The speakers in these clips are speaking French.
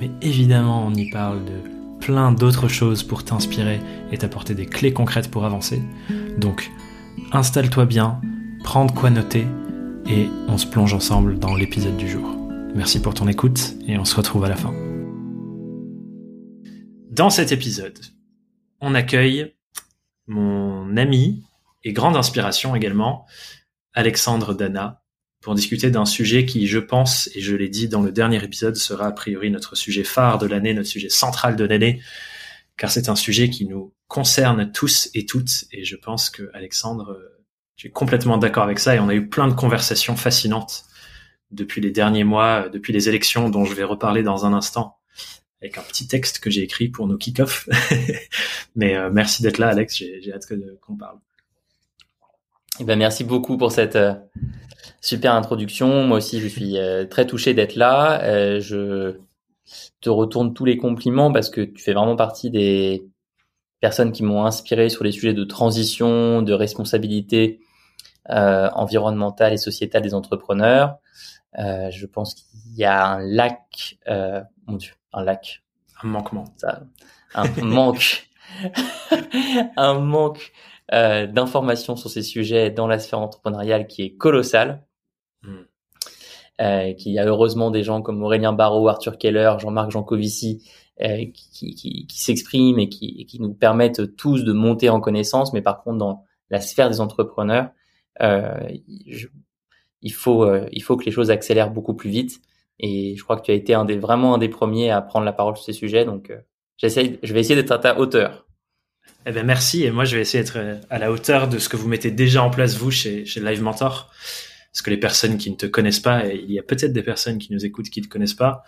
mais évidemment on y parle de plein d'autres choses pour t'inspirer et t'apporter des clés concrètes pour avancer. Donc installe-toi bien, prends de quoi noter et on se plonge ensemble dans l'épisode du jour. Merci pour ton écoute et on se retrouve à la fin. Dans cet épisode, on accueille mon ami et grande inspiration également, Alexandre Dana, pour discuter d'un sujet qui, je pense, et je l'ai dit dans le dernier épisode, sera a priori notre sujet phare de l'année, notre sujet central de l'année, car c'est un sujet qui nous concerne tous et toutes, et je pense que Alexandre, tu es complètement d'accord avec ça, et on a eu plein de conversations fascinantes depuis les derniers mois, depuis les élections dont je vais reparler dans un instant, avec un petit texte que j'ai écrit pour nos kick-off. Mais euh, merci d'être là, Alex, j'ai hâte qu'on parle. Eh ben, merci beaucoup pour cette euh, super introduction. Moi aussi, je suis euh, très touché d'être là. Euh, je te retourne tous les compliments parce que tu fais vraiment partie des personnes qui m'ont inspiré sur les sujets de transition, de responsabilité environnementale et sociétale des entrepreneurs. je pense qu'il y a un lac, mon Dieu, un lac. Un manquement. Ça, un manque. un manque euh, d'informations sur ces sujets dans la sphère entrepreneuriale qui est colossale. Euh, qu'il y a heureusement des gens comme Aurélien Barraud, Arthur Keller, Jean-Marc Jancovici euh, qui, qui, qui s'expriment et qui, qui, nous permettent tous de monter en connaissance. Mais par contre, dans la sphère des entrepreneurs, euh, il faut euh, il faut que les choses accélèrent beaucoup plus vite. Et je crois que tu as été un des vraiment un des premiers à prendre la parole sur ces sujets. Donc, euh, j'essaie, je vais essayer d'être à ta hauteur. Eh ben merci et moi je vais essayer d'être à la hauteur de ce que vous mettez déjà en place vous chez, chez Live Mentor. Parce que les personnes qui ne te connaissent pas, et il y a peut-être des personnes qui nous écoutent qui ne te connaissent pas,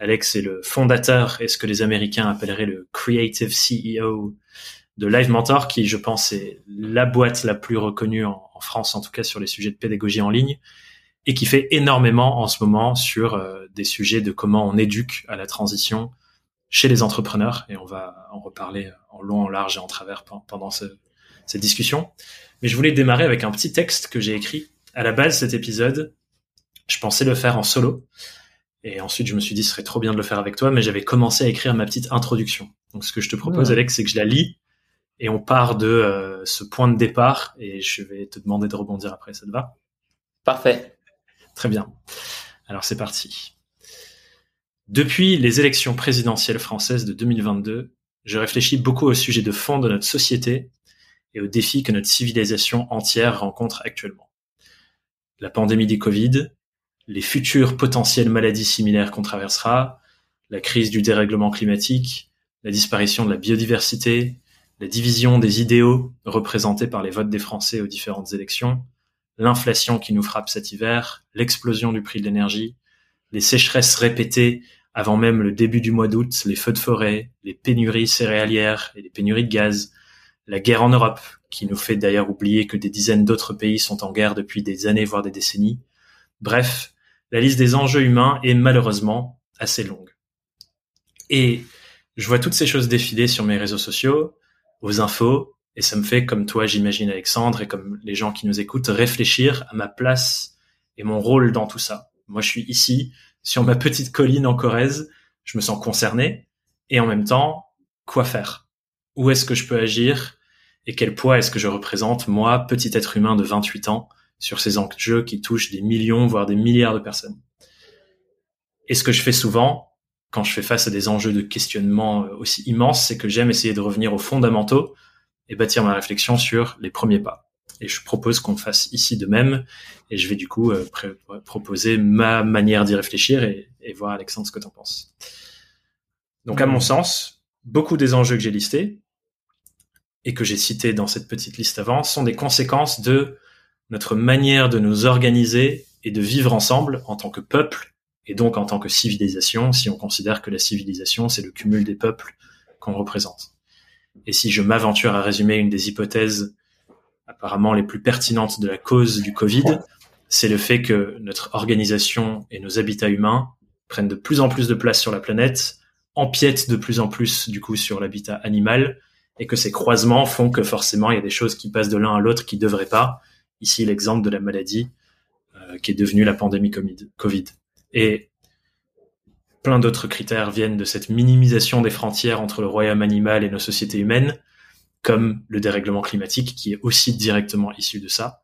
Alex est le fondateur et ce que les Américains appelleraient le creative CEO de Live Mentor, qui je pense est la boîte la plus reconnue en, France, en tout cas sur les sujets de pédagogie en ligne, et qui fait énormément en ce moment sur euh, des sujets de comment on éduque à la transition, chez les entrepreneurs et on va en reparler en long, en large et en travers pendant cette discussion. Mais je voulais démarrer avec un petit texte que j'ai écrit. À la base, cet épisode, je pensais le faire en solo. Et ensuite, je me suis dit, ce serait trop bien de le faire avec toi, mais j'avais commencé à écrire ma petite introduction. Donc, ce que je te propose, Alex, c'est que je la lis et on part de euh, ce point de départ et je vais te demander de rebondir après. Ça te va? Parfait. Très bien. Alors, c'est parti. Depuis les élections présidentielles françaises de 2022, je réfléchis beaucoup au sujet de fond de notre société et aux défis que notre civilisation entière rencontre actuellement. La pandémie des Covid, les futures potentielles maladies similaires qu'on traversera, la crise du dérèglement climatique, la disparition de la biodiversité, la division des idéaux représentés par les votes des Français aux différentes élections, l'inflation qui nous frappe cet hiver, l'explosion du prix de l'énergie, les sécheresses répétées avant même le début du mois d'août, les feux de forêt, les pénuries céréalières et les pénuries de gaz, la guerre en Europe, qui nous fait d'ailleurs oublier que des dizaines d'autres pays sont en guerre depuis des années, voire des décennies. Bref, la liste des enjeux humains est malheureusement assez longue. Et je vois toutes ces choses défiler sur mes réseaux sociaux, aux infos, et ça me fait, comme toi j'imagine Alexandre, et comme les gens qui nous écoutent, réfléchir à ma place et mon rôle dans tout ça. Moi, je suis ici sur ma petite colline en Corrèze. Je me sens concerné. Et en même temps, quoi faire? Où est-ce que je peux agir? Et quel poids est-ce que je représente, moi, petit être humain de 28 ans, sur ces enjeux qui touchent des millions, voire des milliards de personnes? Et ce que je fais souvent, quand je fais face à des enjeux de questionnement euh, aussi immenses, c'est que j'aime essayer de revenir aux fondamentaux et bâtir ma réflexion sur les premiers pas. Et je propose qu'on fasse ici de même. Et je vais du coup euh, proposer ma manière d'y réfléchir et, voir Alexandre ce que tu en penses. Donc à mon hmm. sens, beaucoup des enjeux que j'ai listés et que j'ai cités dans cette petite liste avant sont des conséquences de notre manière de nous organiser et de vivre ensemble en tant que peuple et donc en tant que civilisation, si on considère que la civilisation, c'est le cumul des peuples qu'on représente. Et si je m'aventure à résumer une des hypothèses apparemment les plus pertinentes de la cause du Covid, c'est le fait que notre organisation et nos habitats humains prennent de plus en plus de place sur la planète, empiètent de plus en plus du coup sur l'habitat animal, et que ces croisements font que forcément il y a des choses qui passent de l'un à l'autre qui devraient pas. Ici l'exemple de la maladie euh, qui est devenue la pandémie Covid. Et plein d'autres critères viennent de cette minimisation des frontières entre le royaume animal et nos sociétés humaines, comme le dérèglement climatique qui est aussi directement issu de ça.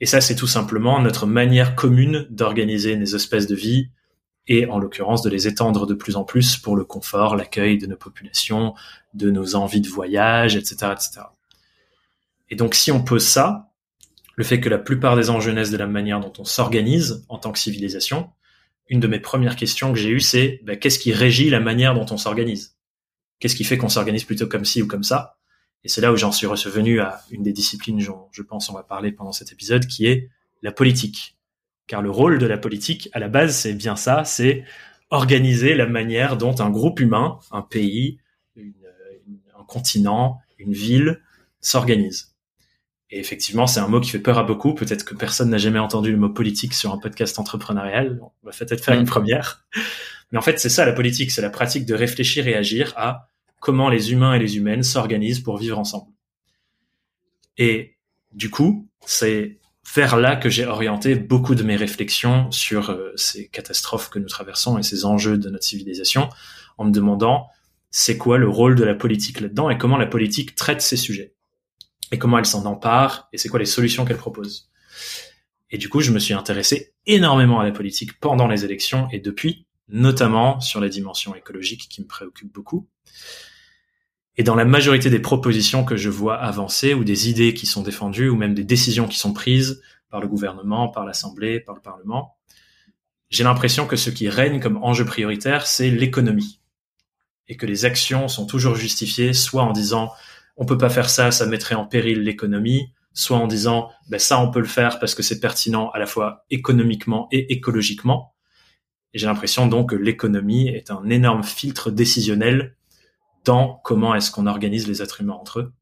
Et ça, c'est tout simplement notre manière commune d'organiser nos espèces de vie et en l'occurrence de les étendre de plus en plus pour le confort, l'accueil de nos populations, de nos envies de voyage, etc., etc. Et donc, si on pose ça, le fait que la plupart des enjeux naissent de la manière dont on s'organise en tant que civilisation, une de mes premières questions que j'ai eues, c'est bah, qu'est-ce qui régit la manière dont on s'organise? Qu'est-ce qui fait qu'on s'organise plutôt comme ci ou comme ça? Et c'est là où j'en suis revenu à une des disciplines dont je pense on va parler pendant cet épisode, qui est la politique. Car le rôle de la politique, à la base, c'est bien ça, c'est organiser la manière dont un groupe humain, un pays, un continent, une ville s'organise. Et effectivement, c'est un mot qui fait peur à beaucoup. Peut-être que personne n'a jamais entendu le mot politique sur un podcast entrepreneurial. On va peut-être faire une mm. première. Mais en fait, c'est ça la politique, c'est la pratique de réfléchir et agir à comment les humains et les humaines s'organisent pour vivre ensemble. Et du coup, c'est vers là que j'ai orienté beaucoup de mes réflexions sur euh, ces catastrophes que nous traversons et ces enjeux de notre civilisation, en me demandant c'est quoi le rôle de la politique là-dedans et comment la politique traite ces sujets? Et comment elle s'en empare et c'est quoi les solutions qu'elle propose? Et du coup, je me suis intéressé énormément à la politique pendant les élections et depuis, notamment sur la dimension écologique qui me préoccupe beaucoup. Et dans la majorité des propositions que je vois avancer ou des idées qui sont défendues ou même des décisions qui sont prises par le gouvernement, par l'Assemblée, par le Parlement, j'ai l'impression que ce qui règne comme enjeu prioritaire, c'est l'économie. Et que les actions sont toujours justifiées soit en disant on peut pas faire ça, ça mettrait en péril l'économie, soit en disant ben ça on peut le faire parce que c'est pertinent à la fois économiquement et écologiquement. Et j'ai l'impression donc que l'économie est un énorme filtre décisionnel dans comment est-ce qu'on organise les êtres humains entre eux.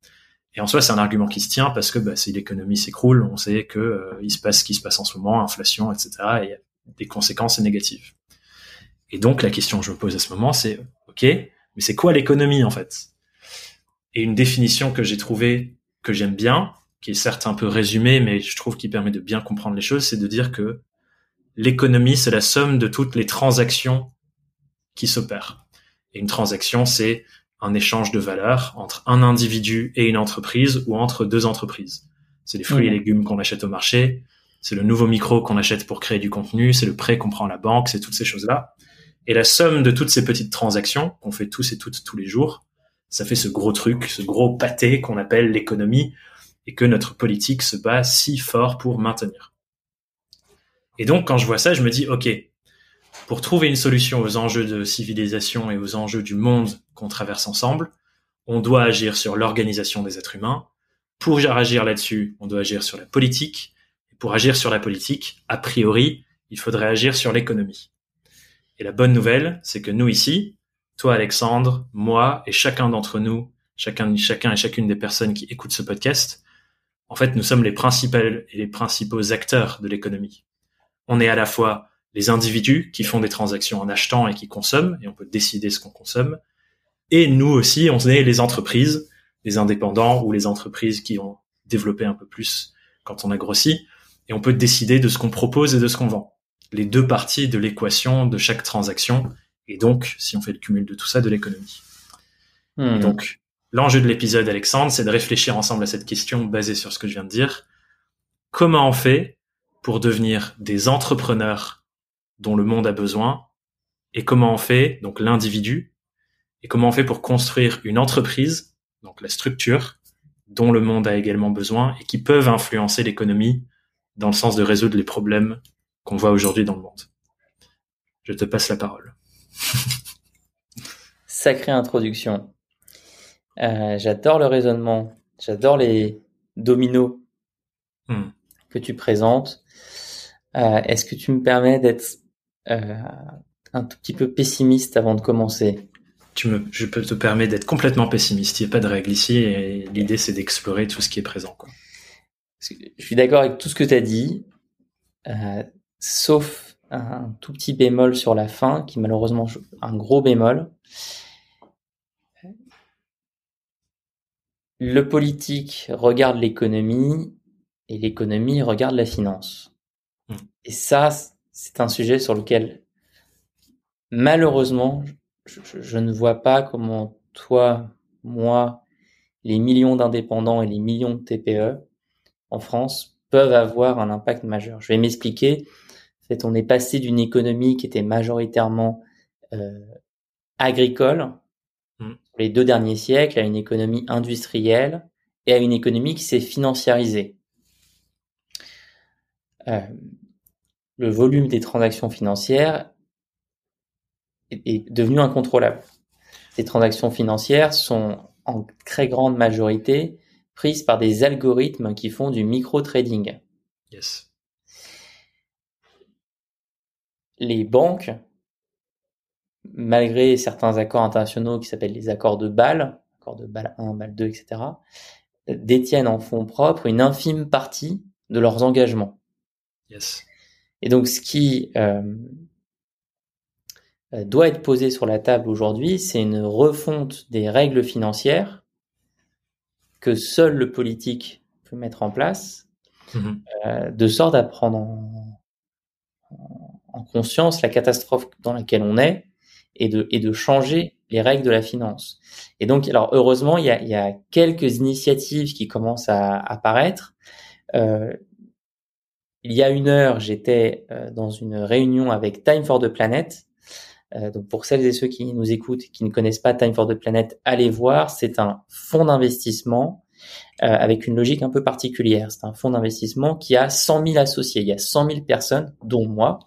Et en soi, c'est un argument qui se tient parce que bah, si l'économie s'écroule, on sait que euh, il se passe ce qui se passe en ce moment, inflation, etc. Et il y a des conséquences négatives. Et donc la question que je me pose à ce moment, c'est ok, mais c'est quoi l'économie en fait? Et une définition que j'ai trouvée, que j'aime bien, qui est certes un peu résumée, mais je trouve qu'il permet de bien comprendre les choses, c'est de dire que l'économie, c'est la somme de toutes les transactions qui s'opèrent. Et une transaction, c'est un échange de valeurs entre un individu et une entreprise ou entre deux entreprises. C'est les fruits et légumes qu'on achète au marché, c'est le nouveau micro qu'on achète pour créer du contenu, c'est le prêt qu'on prend à la banque, c'est toutes ces choses-là. Et la somme de toutes ces petites transactions qu'on fait tous et toutes tous les jours, ça fait ce gros truc, ce gros pâté qu'on appelle l'économie et que notre politique se bat si fort pour maintenir. Et donc, quand je vois ça, je me dis, OK, pour trouver une solution aux enjeux de civilisation et aux enjeux du monde qu'on traverse ensemble, on doit agir sur l'organisation des êtres humains. Pour agir là-dessus, on doit agir sur la politique. Et pour agir sur la politique, a priori, il faudrait agir sur l'économie. Et la bonne nouvelle, c'est que nous ici, toi Alexandre, moi et chacun d'entre nous, chacun, chacun et chacune des personnes qui écoutent ce podcast, en fait, nous sommes les principaux et les principaux acteurs de l'économie. On est à la fois les individus qui font des transactions en achetant et qui consomment, et on peut décider ce qu'on consomme, et nous aussi, on est les entreprises, les indépendants ou les entreprises qui ont développé un peu plus quand on a grossi, et on peut décider de ce qu'on propose et de ce qu'on vend. Les deux parties de l'équation de chaque transaction et donc, si on fait le cumul de tout ça, de l'économie. Hmm. Donc, l'enjeu de l'épisode, Alexandre, c'est de réfléchir ensemble à cette question basée sur ce que je viens de dire. Comment on fait pour devenir des entrepreneurs dont le monde a besoin et comment on fait, donc l'individu, et comment on fait pour construire une entreprise, donc la structure, dont le monde a également besoin et qui peuvent influencer l'économie dans le sens de résoudre les problèmes qu'on voit aujourd'hui dans le monde. Je te passe la parole. Sacrée introduction. Euh, j'adore le raisonnement. J'adore les dominos hmm. que tu présentes. Euh, est-ce que tu me permets d'être un tout petit peu pessimiste avant de commencer? Tu me, je peux te permettre d'être complètement pessimiste. Il n'y a pas de règle ici et l'idée c'est d'explorer tout ce qui est présent. Quoi. Je suis d'accord avec tout ce que tu as dit, euh, sauf un tout petit bémol sur la fin, qui malheureusement un gros bémol. Le politique regarde l'économie et l'économie regarde la finance. Hmm. Et ça, c'est un sujet sur lequel, malheureusement, je, je, ne vois pas comment toi, moi, les millions d'indépendants et les millions de TPE en France peuvent avoir un impact majeur. Je vais m'expliquer. En fait, on est passé d'une économie qui était majoritairement euh, agricole mmh. les deux derniers siècles à une économie industrielle et à une économie qui s'est financiarisée. Euh, le volume des transactions financières est, devenu incontrôlable. Ces transactions financières sont en très grande majorité prises par des algorithmes qui font du micro-trading. Yes. Les banques, malgré certains accords internationaux qui s'appellent les accords de Bâle, accords de Bâle 1, Bâle 2, etc., détiennent en fonds propres une infime partie de leurs engagements. Yes. Et donc, ce qui euh, doit être posé sur la table aujourd'hui, c'est une refonte des règles financières que seul le politique peut mettre en place, mhm. euh, de sorte à prendre en, conscience la catastrophe dans laquelle on est et de, et de changer les règles de la finance. Et donc, alors heureusement, il y a, il y a quelques initiatives qui commencent à apparaître. Euh, il y a une heure, j'étais euh, dans une réunion avec Time for the Planet, euh, donc pour celles et ceux qui nous écoutent, qui ne connaissent pas Time for the Planet, allez voir. C'est un fonds d'investissement euh, avec une logique un peu particulière. C'est un fonds d'investissement qui a 100 000 associés. Il y a 100 000 personnes, dont moi,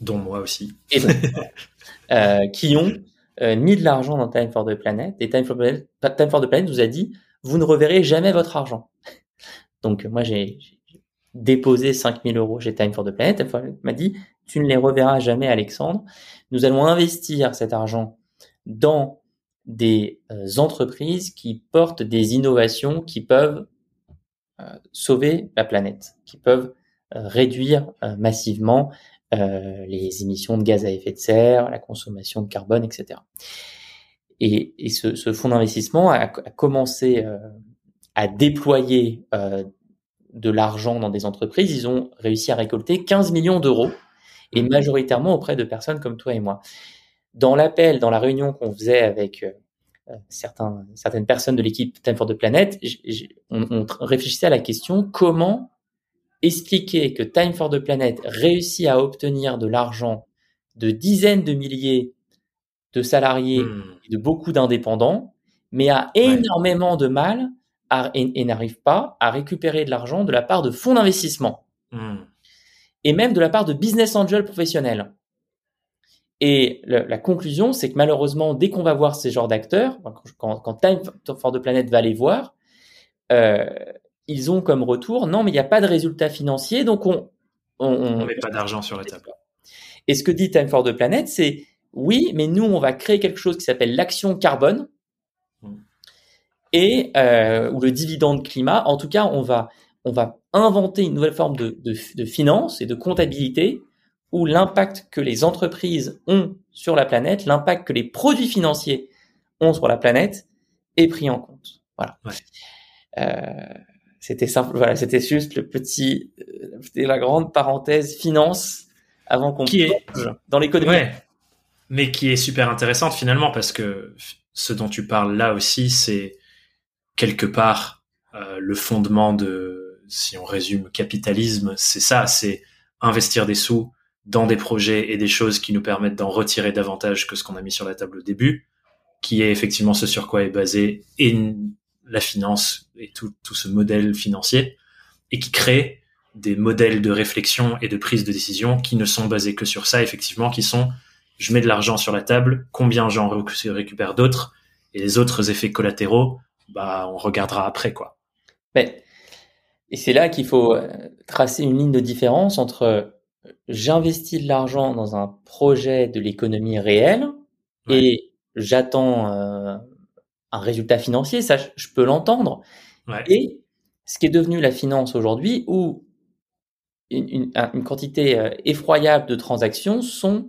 dont moi aussi, et euh, qui ont euh, mis de l'argent dans Time for the Planet. Et Time for, Time for the Planet nous a dit vous ne reverrez jamais votre argent. Donc moi j'ai déposé 5000 euros chez Time for the Planet. Elle m'a dit tu ne les reverras jamais, Alexandre. Nous allons investir cet argent dans des euh, entreprises qui portent des innovations qui peuvent euh, sauver la planète, qui peuvent euh, réduire massivement les émissions de gaz à effet de serre, la consommation de carbone, etc. Et, ce, fonds d'investissement a, commencé à déployer de l'argent dans des entreprises. Ils ont réussi à récolter 15 millions d'euros et majoritairement auprès de personnes comme toi et moi. Dans l'appel, dans la réunion qu'on faisait avec euh, certains, certaines personnes de l'équipe Time for the Planet, on, on, réfléchissait à la question comment expliquer que Time for the Planet réussit à obtenir de l'argent de dizaines de milliers de salariés hmm. et de beaucoup d'indépendants, mais a énormément de mal à, et, n'arrive pas à récupérer de l'argent de la part de fonds d'investissement. Hmm et même de la part de business angels professionnels. Et la conclusion, c'est que malheureusement, dès qu'on va voir ces genres d'acteurs, quand, quand, Time for the Planet va les voir, euh, ils ont comme retour, non, mais il n'y a pas de résultat financier, donc on... On ne met pas d'argent sur la table. Et ce que dit Time for the Planet, c'est, oui, mais nous, on va créer quelque chose qui s'appelle l'action carbone, hmm. et euh, ou le dividende climat. En tout cas, on va on va inventer une nouvelle forme de, de, finance et de comptabilité où l'impact que les entreprises ont sur la planète, l'impact que les produits financiers ont sur la planète est pris en compte. Voilà. Euh, c'était simple. Voilà, c'était juste le petit, euh, la grande parenthèse finance avant qu'on qui est dans l'économie. Ouais, mais qui est super intéressante finalement parce que ce dont tu parles là aussi, c'est quelque part euh, le fondement de si on résume capitalisme, c'est ça, c'est investir des sous dans des projets et des choses qui nous permettent d'en retirer davantage que ce qu'on a mis sur la table au début, qui est effectivement ce sur quoi est basé et la finance et tout, tout ce modèle financier, et qui crée des modèles de réflexion et de prise de décision qui ne sont basés que sur ça, effectivement, qui sont je mets de l'argent sur la table, combien j'en récupère d'autres, et les autres effets collatéraux, bah on regardera après quoi. Et c'est là qu'il faut euh, tracer une ligne de différence entre j'investis de l'argent dans un projet de l'économie réelle et j'attends euh, un résultat financier, ça je peux l'entendre. Et ce qui est devenu la finance aujourd'hui, où une, quantité euh, effroyable de transactions sont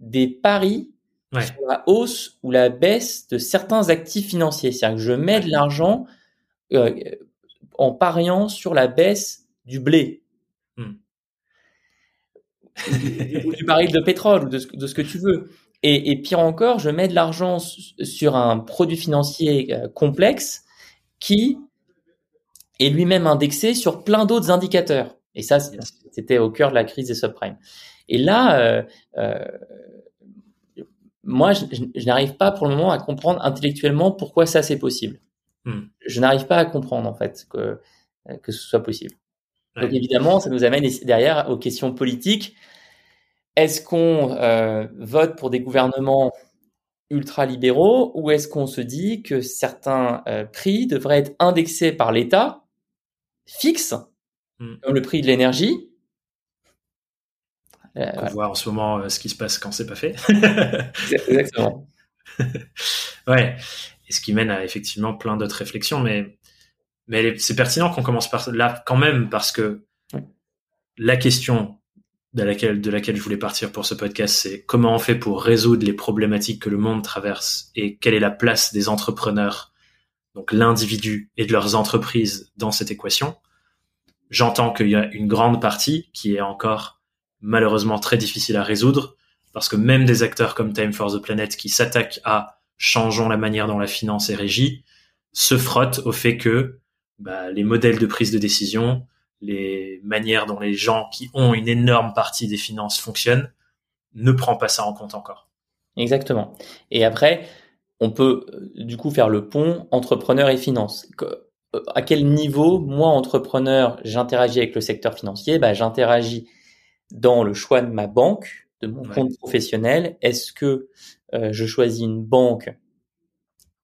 des paris sur la hausse ou la baisse de certains actifs financiers. C'est-à-dire que je mets de l'argent euh, en pariant sur la baisse du blé. Hmm. ou du baril de pétrole ou de ce, que tu veux. Et, pire encore, je mets de l'argent sur un produit financier euh, complexe qui est lui-même indexé sur plein d'autres indicateurs. Et ça, c'était au cœur de la crise des subprimes. Et là, euh, euh, moi, je, n'arrive pas pour le moment à comprendre intellectuellement pourquoi ça c'est possible. Hmm. Je n'arrive pas à comprendre en fait que que ce soit possible. Donc évidemment, ça nous amène derrière aux questions politiques. Est-ce qu'on euh, vote pour des gouvernements ultra-libéraux ou est-ce qu'on se dit que certains euh, prix devraient être indexés par l'État, fixes, hmm. comme le prix de l'énergie? Euh, On voit en ce moment ce qui se passe quand c'est pas fait. Exactement. ouais. Et ce qui mène à effectivement plein d'autres réflexions, mais mais c'est pertinent qu'on commence par là quand même parce que la question de laquelle, de laquelle je voulais partir pour ce podcast, c'est comment on fait pour résoudre les problématiques que le monde traverse et quelle est la place des entrepreneurs, donc l'individu et de leurs entreprises dans cette équation. J'entends qu'il y a une grande partie qui est encore malheureusement très difficile à résoudre parce que même des acteurs comme Time for the Planet qui s'attaquent à changeons la manière dont la finance est régie se frottent au fait que bah, les modèles de prise de décision, les manières dont les gens qui ont une énorme partie des finances fonctionnent, ne prend pas ça en compte encore. Exactement. Et après, on peut euh, du coup faire le pont entrepreneur et finance. Euh, à quel niveau, moi, entrepreneur, j'interagis avec le secteur financier? Bah, J'interagis dans le choix de ma banque, de mon compte professionnel. Est-ce que je choisis une banque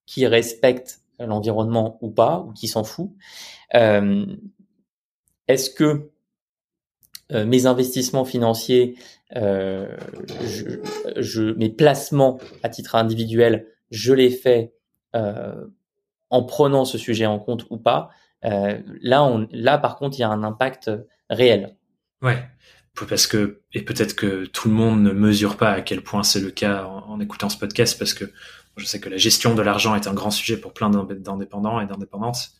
qui respecte l'environnement ou pas, ou qui s'en fout euh, est-ce que euh, mes investissements financiers, euh, mes placements à titre individuel, je les fais euh, en prenant ce sujet en compte ou pas là, par contre, il y a un impact réel. Ouais, parce que et peut-être que tout le monde ne mesure pas à quel point c'est le cas en, écoutant ce podcast, parce que je sais que la gestion de l'argent est un grand sujet pour plein d'indépendants et d'indépendantes.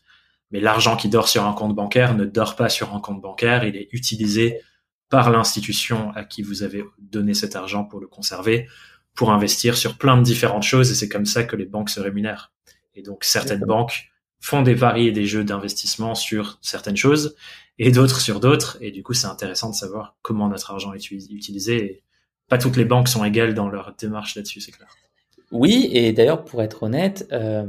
Mais l'argent qui dort sur un compte bancaire ne dort pas sur un compte bancaire, il est utilisé par l'institution à qui vous avez donné cet argent pour le conserver, pour investir sur plein de différentes choses, et c'est comme ça que les banques se rémunèrent. Et donc certaines banques font des paris et des jeux d'investissement sur certaines choses, et d'autres sur d'autres, et du coup c'est intéressant de savoir comment notre argent est utilisé. Et pas toutes les banques sont égales dans leur démarche là-dessus, c'est clair. Oui, et d'ailleurs pour être honnête, euh,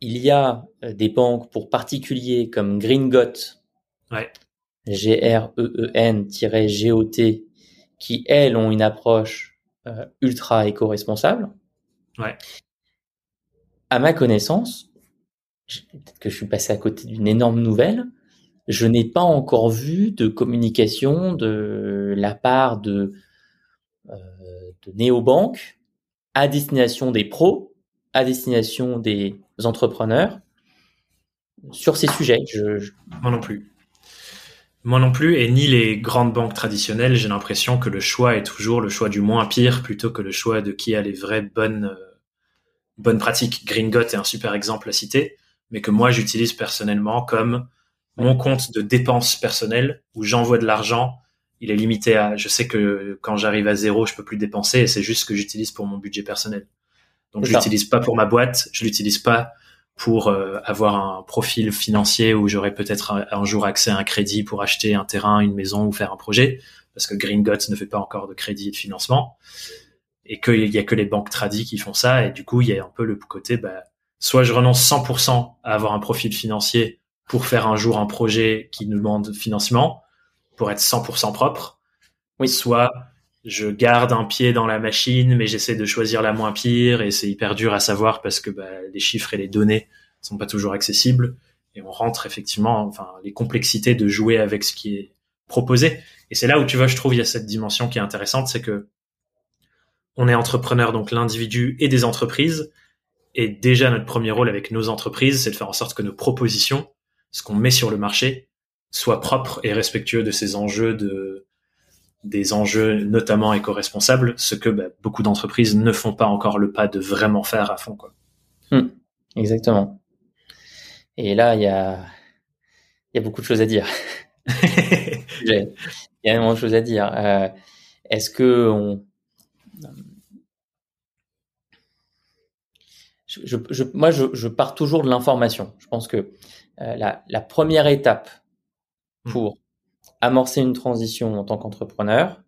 il y a euh, des banques pour particuliers comme Gringot, G-R-E-E-N-G-O-T, qui elles ont une approche euh, ultra éco-responsable. Ouais. À ma connaissance, peut-être que je suis passé à côté d'une énorme nouvelle, je n'ai pas encore vu de communication de la part de, euh, de néobanques à destination des pros, à destination des entrepreneurs sur ces sujets. Je, Moi non plus. Moi non plus, et ni les grandes banques traditionnelles, j'ai l'impression que le choix est toujours le choix du moins pire plutôt que le choix de qui a les vraies bonnes, euh, bonnes pratiques. Gringot est un super exemple à citer, mais que moi j'utilise personnellement comme mon compte de dépenses personnelles où j'envoie de l'argent. Il est limité à, je sais que quand j'arrive à zéro, je peux plus dépenser et c'est juste ce que j'utilise pour mon budget personnel. Donc je l'utilise pas pour ma boîte, je l'utilise pas pour euh, avoir un profil financier où j'aurais peut-être un, jour accès à un crédit pour acheter un terrain, une maison ou faire un projet, parce que Green ne fait pas encore de crédit et de financement, et qu'il y a que les banques tradies qui font ça, et du coup il y a un peu le côté, bah, soit je renonce 100% à avoir un profil financier pour faire un jour un projet qui nous demande financement, pour être 100% propre, oui. soit je garde un pied dans la machine, mais j'essaie de choisir la moins pire et c'est hyper dur à savoir parce que bah, les chiffres et les données sont pas toujours accessibles et on rentre effectivement, enfin, les complexités de jouer avec ce qui est proposer. Et c'est là où tu vois, je trouve, il y a cette dimension qui est intéressante, c'est que on est entrepreneur, donc l'individu et des entreprises. Et déjà, notre premier rôle avec nos entreprises, c'est de faire en sorte que nos propositions, ce qu'on met sur le marché, soient propres et respectueux de ces enjeux de, des enjeux notamment éco-responsables, ce que bah, beaucoup d'entreprises ne font pas encore le pas de vraiment faire à fond. Quoi. Hmm. exactement. Et là, il y a, y a beaucoup de choses à dire. il y a énormément de choses à dire. Euh, est-ce que on... Je, je, moi, je, je, pars toujours de l'information. Je pense que euh, la, la, première étape hmm. pour amorcer une transition en tant qu'entrepreneur,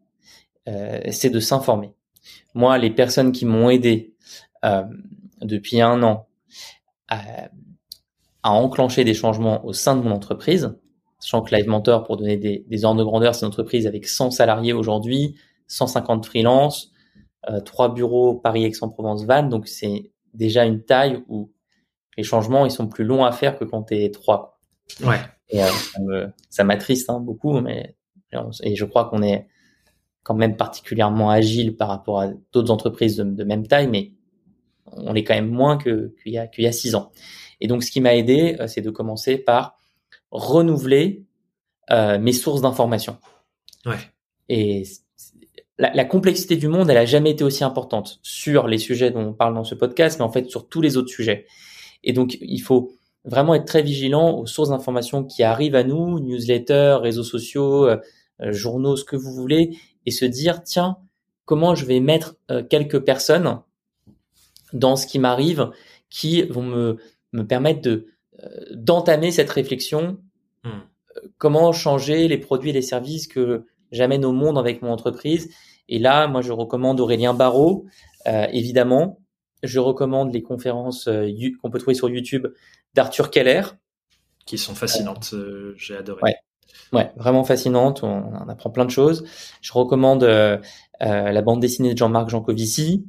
euh, c'est de s'informer. Moi, les personnes qui m'ont aidé euh, depuis un an à, à, enclencher des changements au sein de mon entreprise, sachant que Live Mentor, pour donner des, des ordres de grandeur, c'est une entreprise avec 100 salariés aujourd'hui, 150 freelances, euh, trois bureaux Paris, Aix-en-Provence, Vannes, donc c'est déjà une taille où les changements ils sont plus longs à faire que quand t'es trois. Ouais. Et euh, ça m'attriste hein, beaucoup, mais et je crois qu'on est quand même particulièrement agile par rapport à d'autres entreprises de, même taille, mais on est quand même moins que qu'il y a qu'il y a six ans. Et donc, ce qui m'a aidé, euh, c'est de commencer par renouveler euh, mes sources d'information. Ouais. Et la, la, complexité du monde, elle a jamais été aussi importante sur les sujets dont on parle dans ce podcast, mais en fait sur tous les autres sujets. Et donc, il faut vraiment être très vigilant aux sources d'informations qui arrivent à nous, newsletters, réseaux sociaux, euh, euh, journaux, ce que vous voulez, et se dire, tiens, comment je vais mettre euh, quelques personnes dans ce qui m'arrive qui vont me, me permettre de d'entamer cette réflexion. Hmm. Comment changer les produits et les services que j'amène au monde avec mon entreprise. Et là, moi, je recommande Aurélien Barraud, évidemment. Je recommande les conférences qu'on peut trouver sur YouTube d'Arthur Keller. Qui sont fascinantes, euh, j'ai adoré. Ouais. ouais, vraiment fascinantes, on, on, apprend plein de choses. Je recommande euh, euh, la bande dessinée de Jean-Marc Jancovici,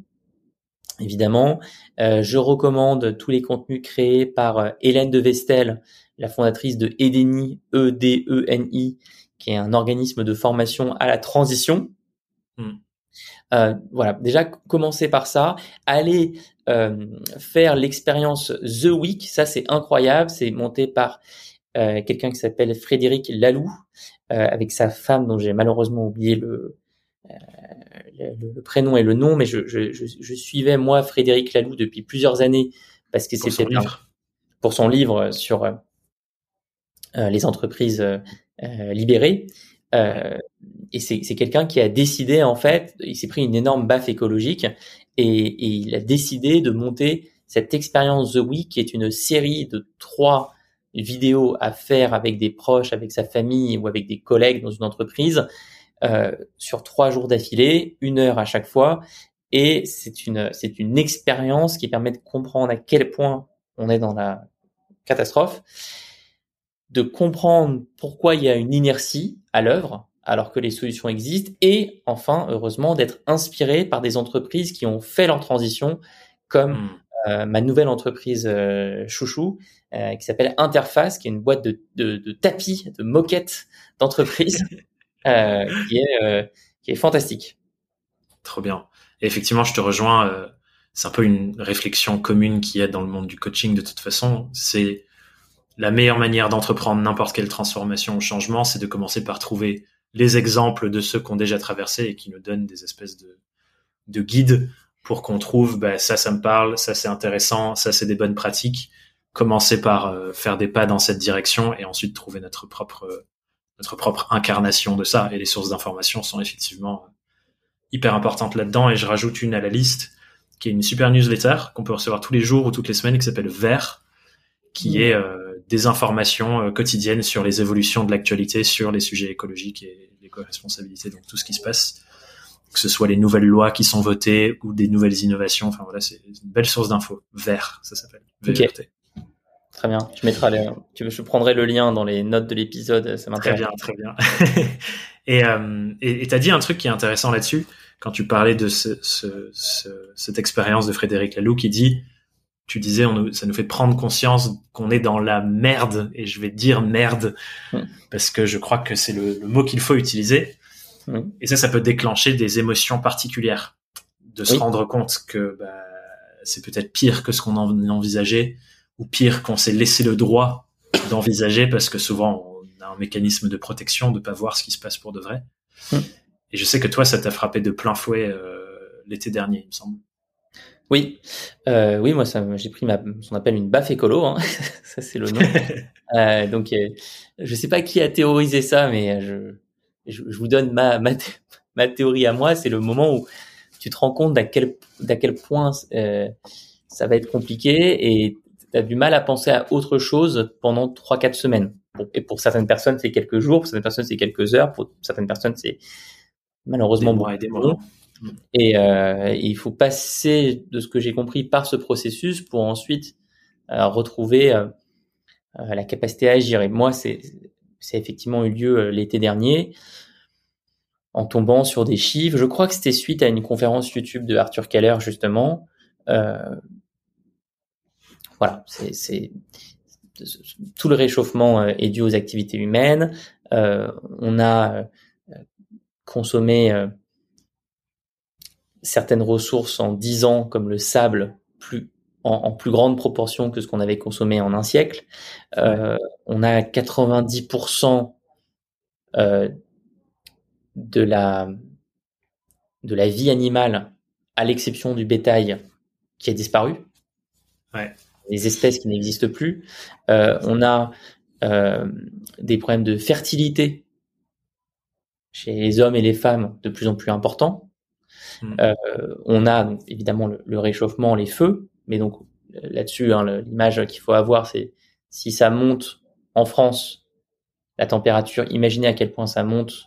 évidemment. je recommande tous les contenus créés par Hélène de Vestel, la fondatrice de EDENI, E-D-E-N-I, qui est un organisme de formation à la transition. Hmm. Euh, voilà, déjà commencer par ça, aller euh, faire l'expérience The Week, ça c'est incroyable, c'est monté par euh, quelqu'un qui s'appelle Frédéric Laloux, euh, avec sa femme dont j'ai malheureusement oublié le, euh, le, le, prénom et le nom, mais je, je, je, je, suivais moi Frédéric Laloux depuis plusieurs années parce que c'était pour son livre sur les entreprises libérées. Euh, et c'est quelqu'un qui a décidé, en fait, il s'est pris une énorme baffe écologique et, et, il a décidé de monter cette expérience The Week, qui est une série de trois vidéos à faire avec des proches, avec sa famille ou avec des collègues dans une entreprise, euh, sur trois jours d'affilée, une heure à chaque fois. Et c'est une, c'est une expérience qui permet de comprendre à quel point on est dans la catastrophe de comprendre pourquoi il y a une inertie à l'œuvre alors que les solutions existent et enfin heureusement d'être inspiré par des entreprises qui ont fait leur transition comme hmm. euh, ma nouvelle entreprise euh, chouchou euh, qui s'appelle Interface qui est une boîte de, de, de tapis de moquettes d'entreprise euh, qui est qui est fantastique. Trop bien. Et effectivement je te rejoins c'est un peu une réflexion commune qui est dans le monde du coaching de toute façon. C'est la meilleure manière d'entreprendre n'importe quelle transformation ou changement, c'est de commencer par trouver les exemples de ceux qu'on déjà traversé et qui nous donnent des espèces de, de guides pour qu'on trouve bah, ça, ça me parle, ça c'est intéressant, ça c'est des bonnes pratiques. Commencer par euh, faire des pas dans cette direction et ensuite trouver notre propre notre propre incarnation de ça. Et les sources d'information sont effectivement hyper importantes là-dedans. Et je rajoute une à la liste qui est une super newsletter qu'on peut recevoir tous les jours ou toutes les semaines qui s'appelle Vert, qui mmh. est euh, des informations euh, quotidiennes sur les évolutions de l'actualité, sur les sujets écologiques et l'éco-responsabilité, donc tout ce qui se passe, que ce soit les nouvelles lois qui sont votées ou des nouvelles innovations. Enfin voilà, c'est une belle source d'infos. Vert, ça s'appelle. VRT. Très bien. Tu mettras les, tu, je prendrai le lien dans les notes de l'épisode. Ça m'intéresse. Très bien, très bien. et euh, et t'as dit un truc qui est intéressant là-dessus quand tu parlais de ce, ce, ce, cette expérience de Frédéric Laloux qui dit tu disais, on, ça nous fait prendre conscience qu'on est dans la merde, et je vais dire merde, parce que je crois que c'est le, mot qu'il faut utiliser. Et ça, ça peut déclencher des émotions particulières, de se rendre compte que bah, c'est peut-être pire que ce qu'on en envisageait, ou pire qu'on s'est laissé le droit d'envisager, parce que souvent on a un mécanisme de protection de pas voir ce qui se passe pour de vrai. Et je sais que toi, ça t'a frappé de plein fouet euh, l'été dernier, il me semble. Oui, euh, oui, moi, j'ai pris ma, ce qu'on appelle une baffe écolo, hein. ça c'est le nom. euh, donc, euh, je sais pas qui a théorisé ça, mais je, je, vous donne ma, ma, ma théorie à moi. C'est le moment où tu te rends compte d'à quel, d'à quel point euh, ça va être compliqué et tu as du mal à penser à autre chose pendant trois, quatre semaines. Et pour certaines personnes, c'est quelques jours, pour certaines personnes, c'est quelques heures, pour certaines personnes, c'est malheureusement des mois et des mois. Et euh, il faut passer, de ce que j'ai compris, par ce processus pour ensuite euh, retrouver euh, la capacité à agir. Et moi, c'est ça effectivement eu lieu l'été dernier en tombant sur des chiffres. Je crois que c'était suite à une conférence YouTube de Arthur Keller, justement. Euh, voilà, c'est tout le réchauffement est dû aux activités humaines. Euh, on a consommé certaines ressources en 10 ans, comme le sable, plus en, plus grande proportion que ce qu'on avait consommé en un siècle. Euh, on a 90% euh, de la de la vie animale, à l'exception du bétail, qui a disparu. Ouais. Les espèces qui n'existent plus. Euh, on a euh, des problèmes de fertilité chez les hommes et les femmes de plus en plus importants. Mm. Euh, on a évidemment le, réchauffement, les feux, mais donc là-dessus, hein, l'image qu'il faut avoir, c'est si ça monte en France, la température, imaginez à quel point ça monte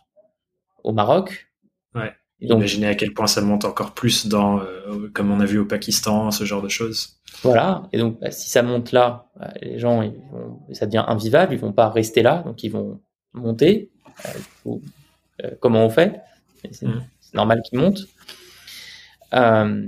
au Maroc. Ouais. Donc, imaginez à quel point ça monte encore plus dans, euh, comme on a vu au Pakistan, ce genre de choses. Voilà. Et donc, bah, si ça monte là, bah, les gens, ils vont, ça devient invivable. Ils vont pas rester là, donc ils vont monter. Euh, comment on fait? C'est normal qu'ils montent. Euh,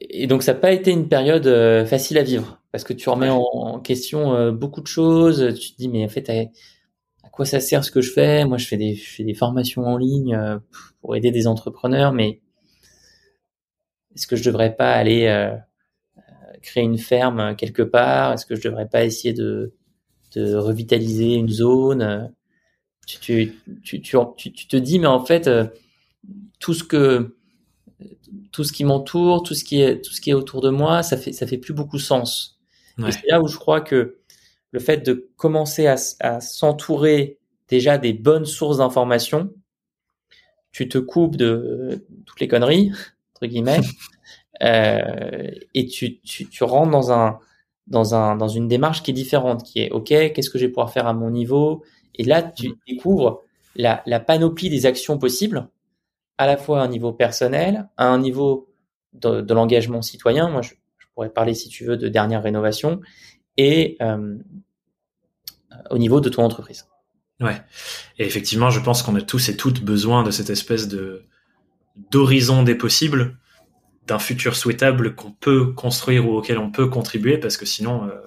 et donc ça n'a pas été une période euh, facile à vivre. Parce que tu remets en, question euh, beaucoup de choses. Tu te dis mais en fait à, quoi ça sert ce que je fais? Moi je fais des, je fais des formations en ligne pour aider des entrepreneurs, mais est-ce que je devrais pas aller créer une ferme quelque part? Est-ce que je devrais pas essayer de, de revitaliser une zone tu, tu, tu, tu, tu te dis mais en fait tout ce que tout ce qui m'entoure, tout ce qui est tout ce qui est autour de moi, ça fait ça fait plus beaucoup sens. c'est là où je crois que le fait de commencer à, à s'entourer déjà des bonnes sources d'informations, tu te coupes de toutes les conneries entre guillemets euh, et tu, tu tu rentres dans un dans un dans une démarche qui est différente, qui est ok, qu'est-ce que je vais pouvoir faire à mon niveau? Et là, tu mm. découvres la, la panoplie des actions possibles à la fois à un niveau personnel, à un niveau de, l'engagement citoyen. Moi, je, pourrais parler, si tu veux, de dernière rénovation et euh, au niveau de ton entreprise. Ouais. Et effectivement, je pense qu'on a tous et toutes besoin de cette espèce de d'horizon des possibles, d'un futur souhaitable qu'on peut construire ou auquel on peut contribuer, parce que sinon, euh,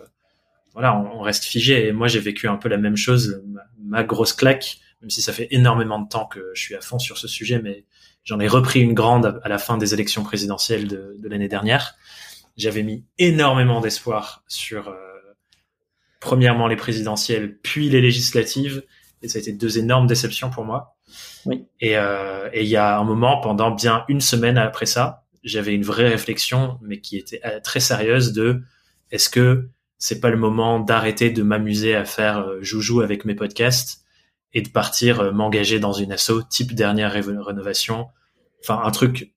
voilà, on, reste figé. Et moi, j'ai vécu un peu la même chose. ma, grosse claque, même si ça fait énormément de temps que je suis à fond sur ce sujet, mais j'en ai repris une grande à la fin des élections présidentielles de, de l'année dernière. J'avais mis énormément d'espoir sur, euh, premièrement, les présidentielles, puis les législatives, et ça a été deux énormes déceptions pour moi. Oui. Et euh, il y a un moment, pendant bien une semaine après ça, j'avais une vraie réflexion, mais qui était euh, très sérieuse de est-ce que c'est pas le moment d'arrêter de m'amuser à faire euh, joujou avec mes podcasts et de partir euh, m'engager dans une asso type dernière rénovation, enfin un truc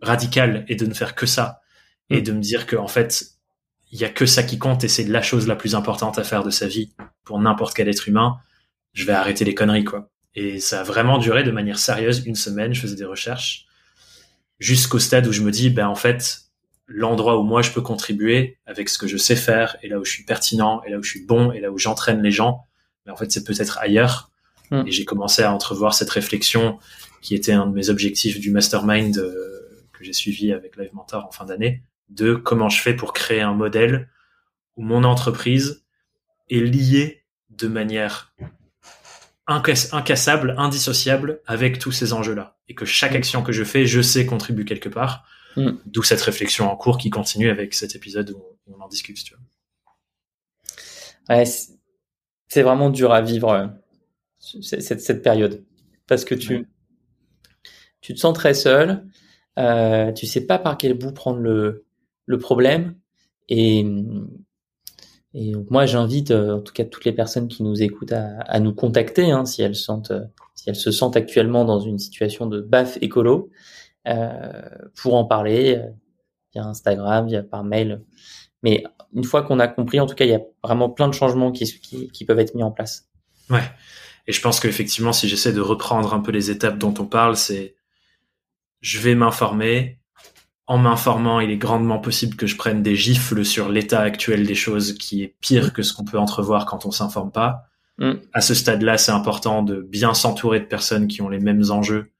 radical et de ne faire que ça et mm. de me dire que en fait il y a que ça qui compte et c'est la chose la plus importante à faire de sa vie pour n'importe quel être humain. Je vais arrêter les conneries quoi. Et ça a vraiment duré de manière sérieuse une semaine. Je faisais des recherches jusqu'au stade où je me dis ben en fait l'endroit où moi je peux contribuer avec ce que je sais faire et là où je suis pertinent et là où je suis bon et là où j'entraîne les gens, mais en fait c'est peut-être ailleurs Mm. Et j'ai commencé à entrevoir cette réflexion qui était un de mes objectifs du mastermind euh, que j'ai suivi avec Live Mentor en fin d'année, de comment je fais pour créer un modèle où mon entreprise est liée de manière incassable, indissociable avec tous ces enjeux-là. Et que chaque mm. action que je fais, je sais contribue quelque part. Mm. D'où cette réflexion en cours qui continue avec cet épisode où on, en discute. Tu vois. Ouais, c'est vraiment dur à vivre euh, cette, cette, période. Parce que tu, tu te sens très seul, euh, tu sais pas par quel bout prendre le, le problème. Et, et donc moi, j'invite euh, en tout cas toutes les personnes qui nous écoutent à, à nous contacter hein, si elles sentent, euh, si elles se sentent actuellement dans une situation de baf écolo, pour en parler euh, via Instagram, via par mail. Mais une fois qu'on a compris, en tout cas, il y a vraiment plein de changements qui, qui, qui peuvent être mis en place. Ouais. Et je pense qu'effectivement, si j'essaie de reprendre un peu les étapes dont on parle, c'est je vais m'informer, en m'informant, il est grandement possible que je prenne des gifles sur l'état actuel des choses qui est pire que ce qu'on peut entrevoir quand on s'informe pas. Mm. À ce stade-là, c'est important de bien s'entourer de personnes qui ont les mêmes enjeux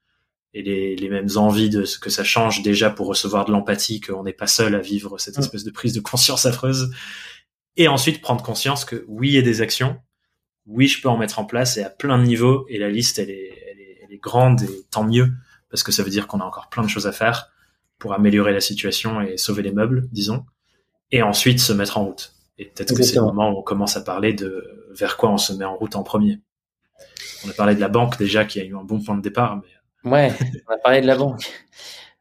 et les, les, mêmes envies de ce que ça change déjà pour recevoir de l'empathie, qu'on n'est pas seul à vivre cette mm. espèce de prise de conscience affreuse. Et ensuite prendre conscience que oui, il y a des actions, oui, je peux en mettre en place et à plein de niveaux. Et la liste, elle est, elle est, elle est grande et tant mieux parce que ça veut dire qu'on a encore plein de choses à faire pour améliorer la situation et sauver les meubles, disons, et ensuite se mettre en route. Et peut-être que c'est le moment où on commence à parler de vers quoi on se met en route en premier. On a parlé de la banque déjà, qui a eu un bon point de départ. Mais... Ouais, on a parlé de la banque.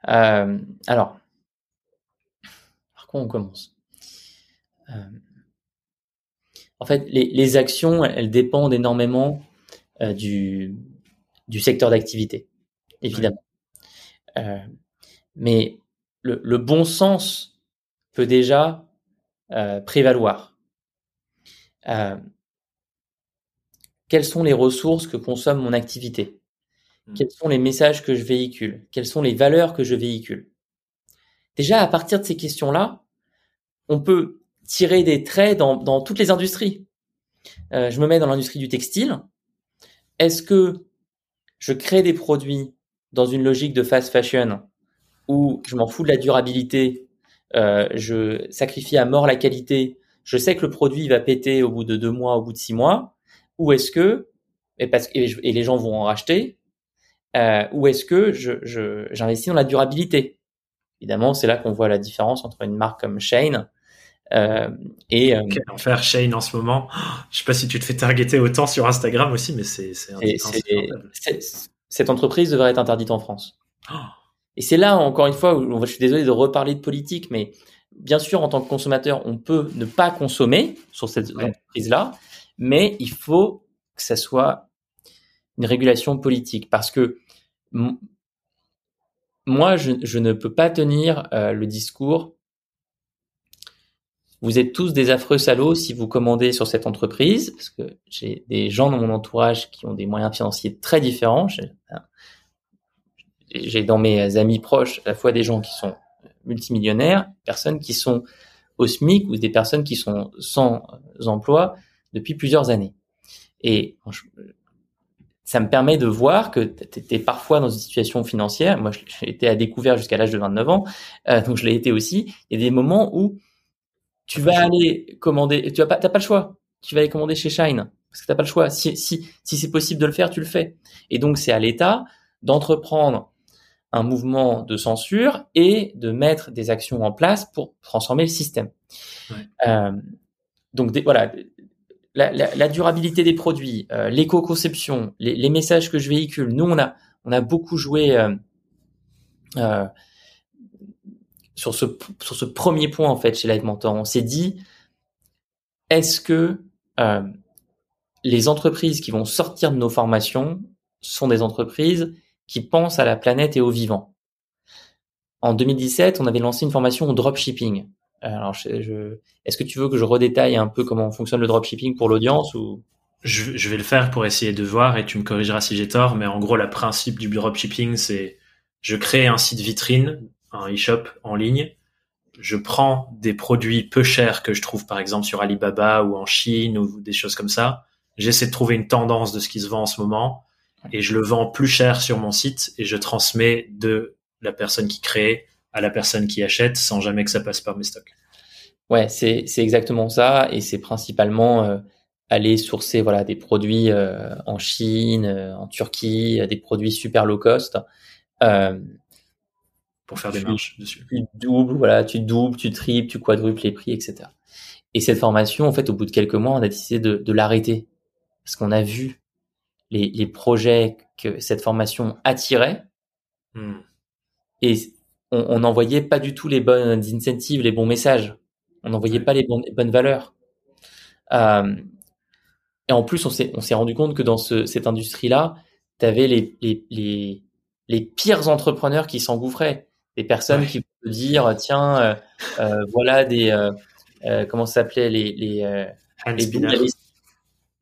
Euh, alors, par quoi on commence? Euh, En fait, les, les, actions, elles dépendent énormément euh, du, du secteur d'activité, évidemment. Euh, mais le, le bon sens peut déjà euh, prévaloir. Euh, quelles sont les ressources que consomme mon activité? Hmm. Quels sont les messages que je véhicule? Quelles sont les valeurs que je véhicule? Déjà, à partir de ces questions-là, on peut tirer des traits dans, dans toutes les industries. Euh, je me mets dans l'industrie du textile. Est-ce que je crée des produits dans une logique de fast fashion où je m'en fous de la durabilité, euh, je sacrifie à mort la qualité, je sais que le produit va péter au bout de deux mois, au bout de six mois, ou est-ce que, et, les gens vont en racheter, euh, ou est-ce que je, j'investis dans la durabilité? Évidemment, c'est là qu'on voit la différence entre une marque comme Shane euh, et euh, Quel enfer Shane en ce moment. Je sais pas si tu te fais targeter autant sur Instagram aussi, mais c'est cette entreprise devrait être interdite en France. Oh. Et c'est là, encore une fois, où je suis désolé de reparler de politique, mais bien sûr, en tant que consommateur, on peut ne pas consommer sur cette entreprise-là, mais il faut que ça soit une régulation politique parce que moi, je, je, ne peux pas tenir euh, le discours. Vous êtes tous des affreux salauds si vous commandez sur cette entreprise, parce que j'ai des gens dans mon entourage qui ont des moyens financiers très différents j'ai dans mes amis proches à la fois des gens qui sont multimillionnaires, personnes qui sont au SMIC ou des personnes qui sont sans emploi depuis plusieurs années. Et ça me permet de voir que tu es parfois dans une situation financière. Moi, j'ai été à découvert jusqu'à l'âge de 29 ans, euh, donc je l'ai été aussi. Il y a des moments où tu vas aller commander, tu n'as pas, pas le choix. Tu vas aller commander chez Shine parce que t'as pas le choix. Si, si, si c'est possible de le faire, tu le fais. Et donc, c'est à l'État d'entreprendre un mouvement de censure et de mettre des actions en place pour transformer le système. Euh, donc voilà, la, durabilité des produits, euh, l'éco-conception, les, messages que je véhicule. Nous, on a, on a beaucoup joué euh, sur, ce, sur ce premier point en fait chez Live Mentor. On s'est dit, est-ce que les entreprises qui vont sortir de nos formations sont des entreprises qui pense à la planète et aux vivants. En 2017, on avait lancé une formation au dropshipping. Alors, je, est-ce que tu veux que je redétaille un peu comment fonctionne le dropshipping pour l'audience ou? Je, je, vais le faire pour essayer de voir et tu me corrigeras si j'ai tort, mais en gros, le principe du dropshipping, c'est je crée un site vitrine, un e-shop en ligne, je prends des produits peu chers que je trouve par exemple sur Alibaba ou en Chine ou des choses comme ça, j'essaie de trouver une tendance de ce qui se vend en ce moment, et je le vends plus cher sur mon site et je transmets de la personne qui crée à la personne qui achète sans jamais que ça passe par mes stocks. Ouais, c'est c'est exactement ça et c'est principalement euh, aller sourcer voilà des produits euh, en Chine, euh, en Turquie, des produits super low cost pour faire des marges dessus. Tu doubles, voilà, tu doubles, tu triples, tu quadruples les prix, etc. Et cette formation, en fait, au bout de quelques mois, on a décidé de, de l'arrêter parce qu'on a vu les, les, projets que cette formation attirait hmm. et on n'envoyait pas du tout les bonnes incentives, les bons messages. On n'envoyait pas les, bonnes valeurs. Euh, et en plus, on s'est, rendu compte que dans ce, cette industrie-là, tu avais les, les, les, les, pires entrepreneurs qui s'engouffraient. Des personnes qui vont te dire, tiens, euh, euh, voilà des, comment ça s'appelait, les, les, les boules à lessive.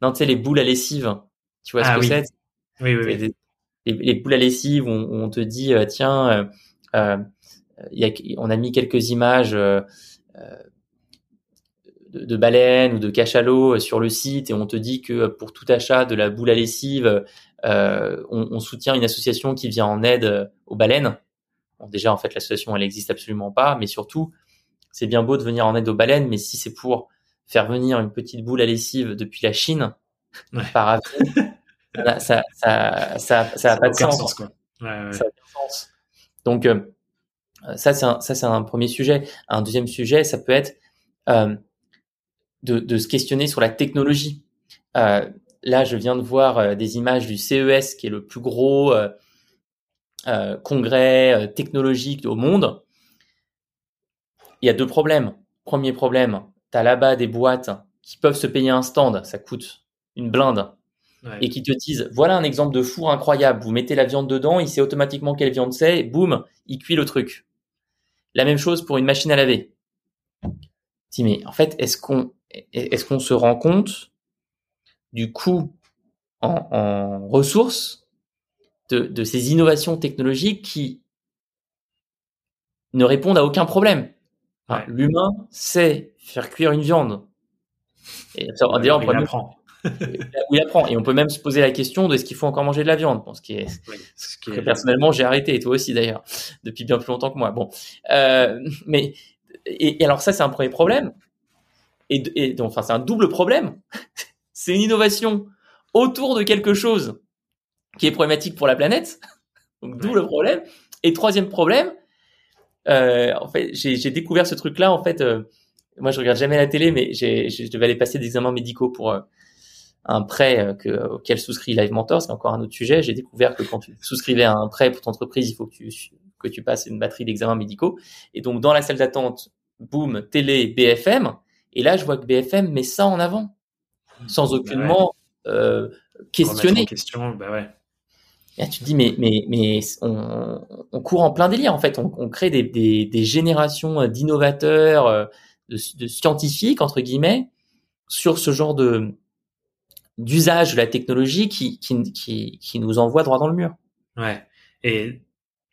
Non, tu sais, les boules à lessive. Tu vois ce ah que c'est? Oui, oui, oui. Les, les, boules à lessive, on, on te dit, tiens, y a, on a mis quelques images de, de baleines ou de cachalots euh, sur le site et on te dit que pour tout achat de la boule à lessive, euh, on, on, soutient une association qui vient en aide euh, aux baleines. Bon, déjà, en fait, l'association, elle n'existe absolument pas, mais surtout, c'est bien beau de venir en aide aux baleines, mais si c'est pour faire venir une petite boule à lessive depuis la Chine, par avion, ça, ça, ça, ça, ça a pas de sens. quoi. Ouais, ouais. Ça a pas de sens. Donc, euh, ça, c'est un, ça, c'est un premier sujet. Un deuxième sujet, ça peut être euh, de, de, se questionner sur la technologie. Euh, là, je viens de voir euh, des images du CES, qui est le plus gros euh, euh congrès euh, technologique au monde. Il y a deux problèmes. Premier problème, tu as là-bas des boîtes qui peuvent se payer un stand, ça coûte une blinde, ouais. et qui te disent, voilà un exemple de four incroyable, vous mettez la viande dedans, il sait automatiquement quelle viande c'est, et boum, il cuit le truc. La même chose pour une machine à laver. Dis, mais en fait, est-ce qu'on est-ce qu'on se rend compte du coût en, ressources de, ces innovations technologiques qui ne répondent à aucun problème? L'humain sait faire cuire une viande. Et, d'ailleurs, il apprend. il apprend. Et on peut même se poser la question de est-ce qu'il faut encore manger de la viande. Bon, ce qui est, ce qui est... personnellement, j'ai arrêté, et toi aussi d'ailleurs, depuis bien plus longtemps que moi. Bon, euh, mais et, alors ça, c'est un premier problème. Et, donc, enfin, c'est un double problème. c'est une innovation autour de quelque chose qui est problématique pour la planète. Donc, double problème. Et troisième problème, euh, en fait, j'ai découvert ce truc-là. En fait, euh, moi, je regarde jamais la télé, mais je devais aller passer des examens médicaux pour un prêt euh, que, auquel souscrit Live Mentor. C'est encore un autre sujet. J'ai découvert que quand tu souscrivais à un prêt pour ton entreprise, il faut que tu que tu passes une batterie d'examens médicaux. Et donc, dans la salle d'attente, boum, télé, BFM. Et là, je vois que BFM met ça en avant, sans bah aucunement euh, questionner. Question, bah ouais. Et tu te dis, mais, mais, mais on, on court en plein délire, en fait. On, on crée des, des, des générations d'innovateurs, euh, de, de, scientifiques, entre guillemets, sur ce genre de d'usage de la technologie qui, qui, qui, qui nous envoie droit dans le mur. Ouais. Et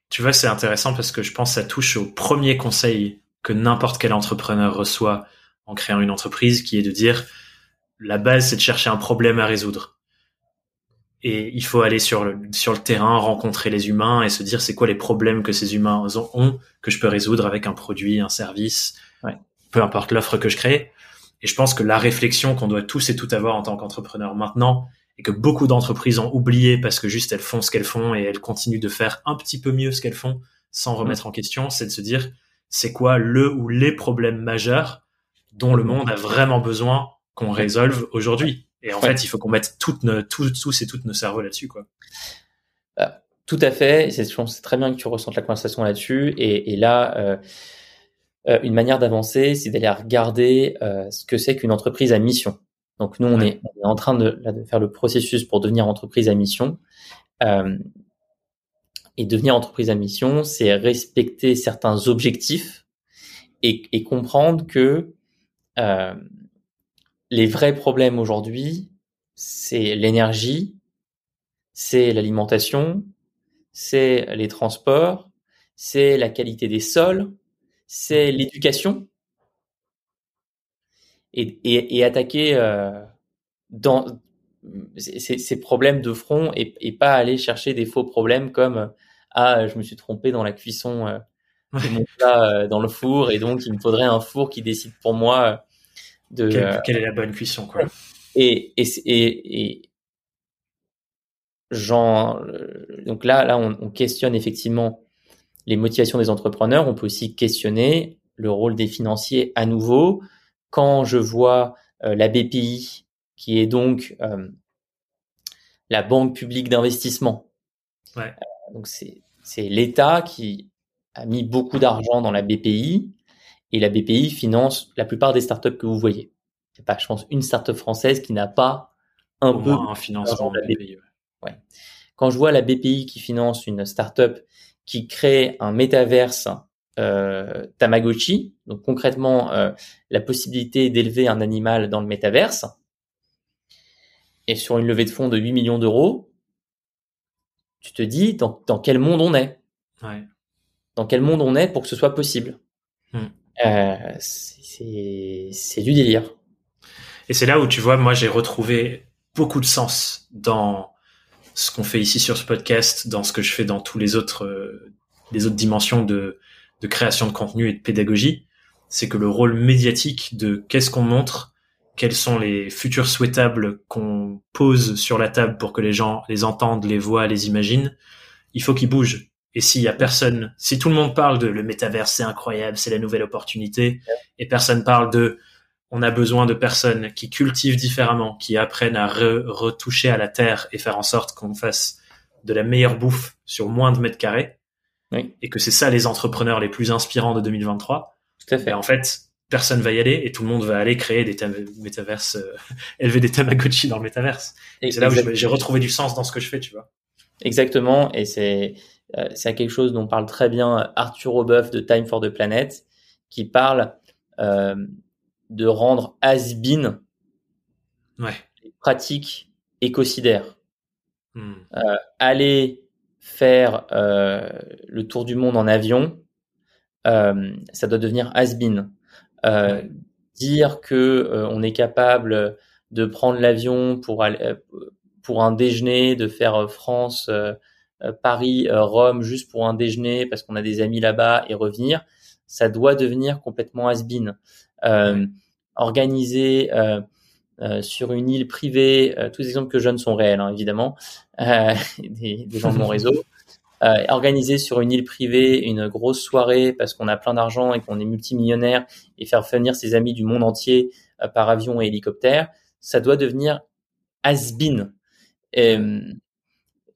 tu vois, c'est intéressant parce que je pense que ça touche au premier conseil que n'importe quel entrepreneur reçoit en créant une entreprise, qui est de dire la base, c'est de chercher un problème à résoudre. Et il faut aller sur le, sur le terrain, rencontrer les humains et se dire c'est quoi les problèmes que ces humains ont que je peux résoudre avec un produit, un service, ouais. peu importe l'offre que je crée. Et je pense que la réflexion qu'on doit tous et toutes avoir en tant qu'entrepreneur maintenant, et que beaucoup d'entreprises ont oublié parce que juste elles font ce qu'elles font et elles continuent de faire un petit peu mieux ce qu'elles font sans remettre en question, c'est de se dire c'est quoi le ou les problèmes majeurs dont le monde a vraiment besoin qu'on résolve aujourd'hui. Et en fait, il faut qu'on mette toutes nos, tous, tous et toutes nos cerveaux là-dessus, quoi. Euh, tout à fait. C'est, je pense c'est très bien que tu ressentes la conversation là-dessus. Et, et là, euh, euh, une manière d'avancer, c'est d'aller regarder euh, ce que c'est qu'une entreprise à mission. Donc nous, on, est, on est, en train de, de, faire le processus pour devenir entreprise à mission. Euh, et devenir entreprise à mission, c'est respecter certains objectifs et, et comprendre que euh, les vrais problèmes aujourd'hui, c'est l'énergie, c'est l'alimentation, c'est les transports, c'est la qualité des sols, c'est l'éducation. Et, et, et, attaquer euh, dans ces, problèmes de front et, et, pas aller chercher des faux problèmes comme ah je me suis trompé dans la cuisson euh, mon plat dans le four et donc il me faudrait un four qui décide pour moi de quelle, est la bonne cuisson quoi. Et et et, et genre donc là là on, on questionne effectivement les motivations des entrepreneurs. On peut aussi questionner le rôle des financiers à nouveau. Quand je vois la BPI qui est donc la banque publique d'investissement. Ouais. donc c'est l'État qui a mis beaucoup d'argent dans la BPI et la BPI finance la plupart des startups que vous voyez. C'est pas, je pense, une startup française qui n'a pas un peu un financement de la BPI. Ouais. Quand je vois la BPI qui finance une startup qui crée un métaverse euh, Tamagotchi, donc concrètement euh, la possibilité d'élever un animal dans le métaverse, et sur une levée de fonds de 8 millions d'euros, tu te dis dans, dans, quel monde on est? Ouais. Dans quel monde on est pour que ce soit possible? Hmm. euh, C'est du délire. Et c'est là où tu vois, moi j'ai retrouvé beaucoup de sens dans ce qu'on fait ici sur ce podcast, dans ce que je fais dans tous les autres, euh, les autres dimensions de, de création de contenu et de pédagogie. C'est que le rôle médiatique de qu'est-ce qu'on montre, quels sont les futurs souhaitables qu'on pose sur la table pour que les gens les entendent, les voient, les imaginent, il faut qu'ils bougent. Et s'il y a personne, si tout le monde parle de le métaverse, c'est incroyable, c'est la nouvelle opportunité, et personne parle de on a besoin de personnes qui cultivent différemment, qui apprennent à retoucher à la terre et faire en sorte qu'on fasse de la meilleure bouffe sur moins de mètres carrés. Et que c'est ça les entrepreneurs les plus inspirants de 2023. Tout à fait. Et en fait, personne va y aller et tout le monde va aller créer des métaverses, euh, élever des Tamagotchi dans le métaverse. Et c'est là où j'ai retrouvé du sens dans ce que je fais, tu vois. Exactement. Et c'est, euh, c'est quelque chose dont parle très bien Arthur Aubeuf de Time for the Planet, qui parle euh, de rendre has-been ouais. les pratiques écocidaires. Hmm. Euh, aller faire euh, le tour du monde en avion, euh, ça doit devenir has-been. Euh, dire que on est capable de prendre l'avion pour aller pour un déjeuner, de faire France, Paris, Rome juste pour un déjeuner parce qu'on a des amis là-bas et revenir, ça doit devenir complètement has-been. Euh, organiser euh, euh, sur une île privée, tous les exemples que je donne sont réels, hein, évidemment, des, des, gens de mon réseau, euh, organiser sur une île privée une grosse soirée parce qu'on a plein d'argent et qu'on est multimillionnaire et faire venir ses amis du monde entier euh, par avion et hélicoptère, ça doit devenir has-been. Et,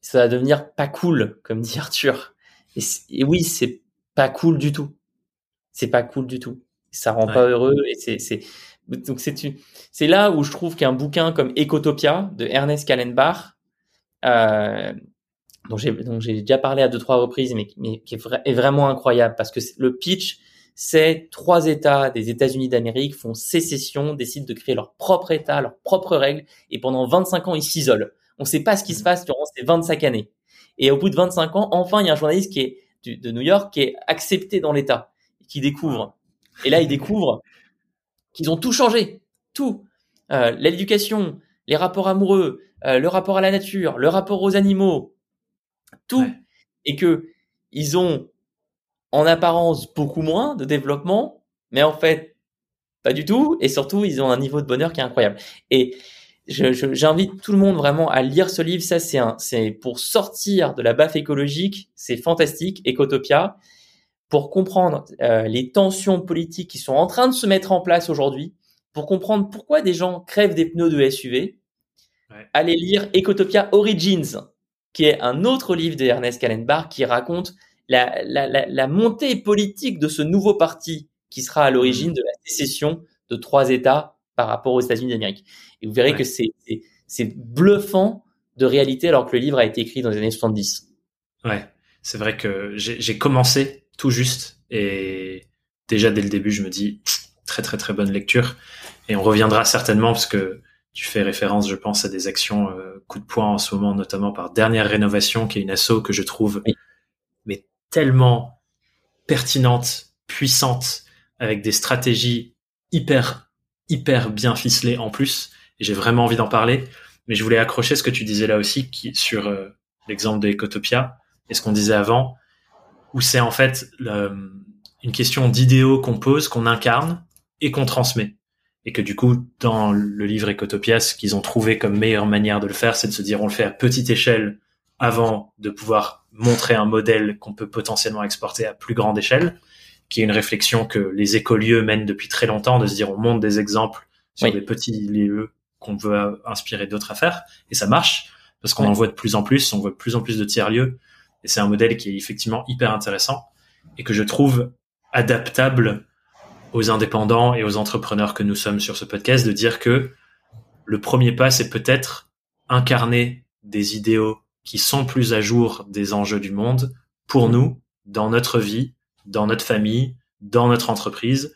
ça va devenir pas cool, comme dit Arthur. Et, et oui, c'est pas cool du tout. C'est pas cool du tout. Ça rend pas heureux et c'est, c'est, donc c'est, c'est là où je trouve qu'un bouquin comme Ecotopia de Ernest Kallenbach, euh, dont j'ai déjà parlé à deux trois reprises, mais, mais qui est, est vraiment incroyable parce que le pitch, c'est trois États des États-Unis d'Amérique font sécession, décident de créer leur propre État, leurs propres règles, et pendant 25 ans ils s'isolent. On ne sait pas ce qui se passe durant ces 25 années. Et au bout de 25 ans, enfin, il y a un journaliste qui est de New York qui est accepté dans l'État, qui découvre. Et là, il découvre qu'ils ont tout changé, tout. Euh, l'éducation, les rapports amoureux, euh, le rapport à la nature, le rapport aux animaux, tout, et que ils ont en apparence beaucoup moins de développement, mais en fait pas du tout, et surtout ils ont un niveau de bonheur qui est incroyable. Et j'invite tout le monde vraiment à lire ce livre. Ça, c'est pour sortir de la baffe écologique. C'est fantastique, Ecotopia, pour comprendre euh, les tensions politiques qui sont en train de se mettre en place aujourd'hui, pour comprendre pourquoi des gens crèvent des pneus de SUV. Allez lire Ecotopia Origins qui est un autre livre de Ernest Kallenbach qui raconte la, la, la, la, montée politique de ce nouveau parti qui sera à l'origine mmh. de la sécession de trois États par rapport aux États-Unis d'Amérique. Et vous verrez que c'est, c'est bluffant de réalité alors que le livre a été écrit dans les années 70. Ouais, c'est vrai que j'ai commencé tout juste et déjà dès le début je me dis très très très bonne lecture et on reviendra certainement parce que tu fais référence, je pense, à des actions euh, coup de poing en ce moment, notamment par Dernière Rénovation, qui est une asso que je trouve mais tellement pertinente, puissante, avec des stratégies hyper hyper bien ficelées en plus. Et j'ai vraiment envie d'en parler. Mais je voulais accrocher ce que tu disais là aussi, qui sur euh, l'exemple de Ecotopia et ce qu'on disait avant. Où c'est en fait une question d'idéaux qu'on pose, qu'on incarne et qu'on transmet. Et que du coup, dans le livre Ecotopia, ce qu'ils ont trouvé comme meilleure manière de le faire, c'est de se dire on le fait à petite échelle avant de pouvoir montrer un modèle qu'on peut potentiellement exporter à plus grande échelle, qui est une réflexion que les écolieux mènent depuis très longtemps, de se dire on montre des exemples sur des petits lieux qu'on veut inspirer d'autres à faire, et ça marche, parce qu'on en voit de plus en plus, on voit de plus en plus de tiers-lieux, et c'est un modèle qui est effectivement hyper intéressant, et que je trouve adaptable aux indépendants et aux entrepreneurs que nous sommes sur ce podcast, de dire que le premier pas, c'est peut-être incarner des idéaux qui sont plus à jour des enjeux du monde pour nous, dans notre vie, dans notre famille, dans notre entreprise,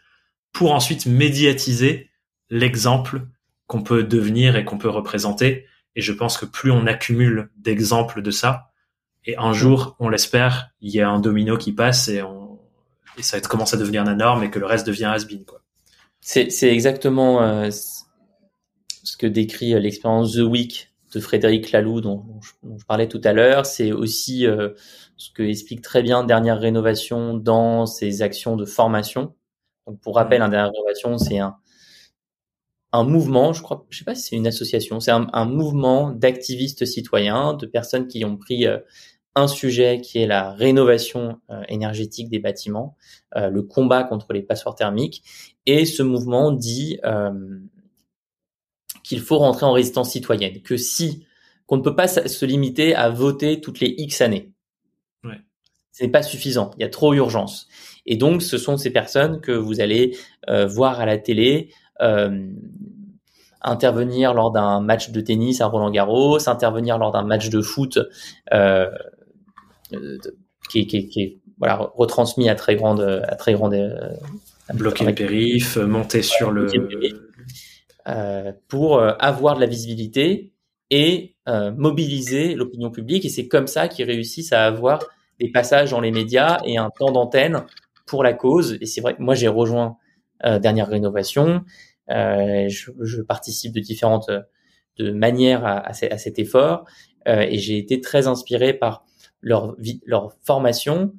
pour ensuite médiatiser l'exemple qu'on peut devenir et qu'on peut représenter. Et je pense que plus on accumule d'exemples de ça, et un jour, on l'espère, il y a un domino qui passe et, on, et ça commence à devenir la norme et que le reste devient has-been. C'est, exactement euh, ce que décrit euh, l'expérience The Week de Frédéric Laloux dont, je, parlais tout à l'heure. C'est aussi euh, ce que explique très bien Dernière Rénovation dans ses actions de formation. Donc pour rappel, un Dernière Rénovation, c'est un, un mouvement, je crois, je sais pas si c'est une association, c'est un, un, mouvement d'activistes citoyens, de personnes qui ont pris euh, un sujet qui est la rénovation euh, énergétique des bâtiments, le combat contre les passoires thermiques, et ce mouvement dit qu'il faut rentrer en résistance citoyenne, que si qu'on ne peut pas se limiter à voter toutes les X années. Ouais. Ce n'est pas suffisant, il y a trop urgence. Et donc, ce sont ces personnes que vous allez euh, voir à la télé euh, intervenir lors d'un match de tennis à Roland Garros, intervenir lors d'un match de foot euh, qui, qui, qui, est voilà, retransmis à très grande à très grande bloquer le périph, monter sur le, euh, pour euh, avoir de la visibilité et euh, mobiliser l'opinion publique. Et c'est comme ça qu'ils réussissent à avoir des passages dans les médias et un temps d'antenne pour la cause. Et c'est vrai que moi, j'ai rejoint Dernière Rénovation. Je, je, participe de différentes de manières à, à, cet effort. et j'ai été très inspiré par leur, leur formation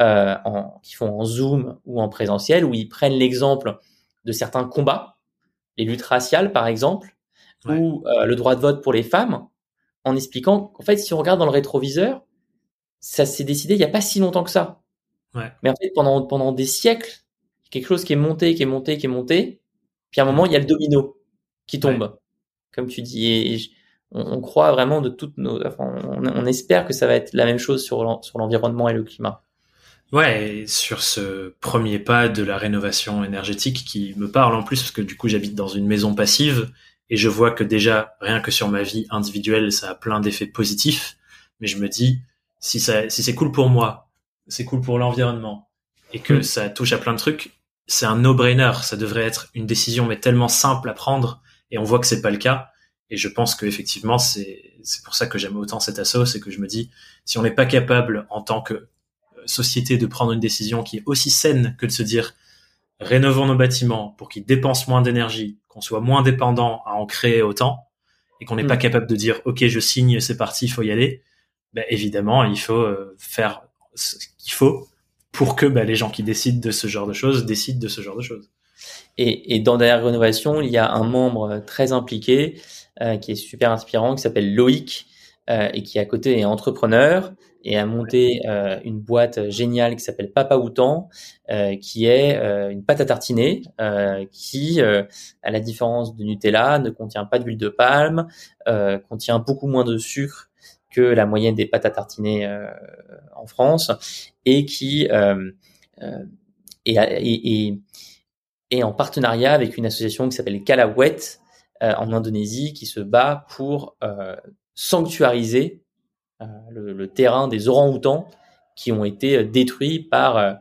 euh, qu'ils font en Zoom ou en présentiel, où ils prennent l'exemple de certains combats les luttes raciales, par exemple, ou euh, le droit de vote pour les femmes, en expliquant qu'en fait, si on regarde dans le rétroviseur, ça s'est décidé il n'y a pas si longtemps que ça. Mais en fait, pendant, pendant des siècles, quelque chose qui est monté, qui est monté, qui est monté, puis à un moment, il y a le domino qui tombe, comme tu dis. Et, on, croit vraiment de toutes nos... Enfin, on, espère que ça va être la même chose sur l'environnement et le climat. Ouais, sur ce premier pas de la rénovation énergétique qui me parle en plus parce que du coup j'habite dans une maison passive et je vois que déjà rien que sur ma vie individuelle ça a plein d'effets positifs, mais je me dis si ça si c'est cool pour moi, c'est cool pour l'environnement et que mm. ça touche à plein de trucs, c'est un no-brainer, ça devrait être une décision mais tellement simple à prendre et on voit que c'est pas le cas et je pense que effectivement c'est c'est pour ça que j'aime autant cet assaut, c'est que je me dis si on n'est pas capable en tant que société de prendre une décision qui est aussi saine que de se dire rénovons nos bâtiments pour qu'ils dépensent moins d'énergie, qu'on soit moins dépendant à en créer autant, et qu'on n'est pas mm. capable de dire ok je signe c'est parti il faut y aller, ben, évidemment il faut euh, faire ce qu'il faut pour que ben, les gens qui décident de ce genre de choses décident de ce genre de choses. Et, et dans Derrière Rénovation, il y a un membre très impliqué euh, qui est super inspirant, qui s'appelle Loïc, euh, et qui à côté est entrepreneur et a monté euh, une boîte géniale qui s'appelle Papa Outan, euh, qui est euh, une pâte à tartiner qui, à la différence de Nutella, ne contient pas d'huile de palme, contient beaucoup moins de sucre que la moyenne des pâtes à tartiner en France et qui est, est, en partenariat avec une association qui s'appelle Kalawet en Indonésie qui se bat pour sanctuariser euh, le, le, terrain des orang-outans qui ont été euh, détruits par euh,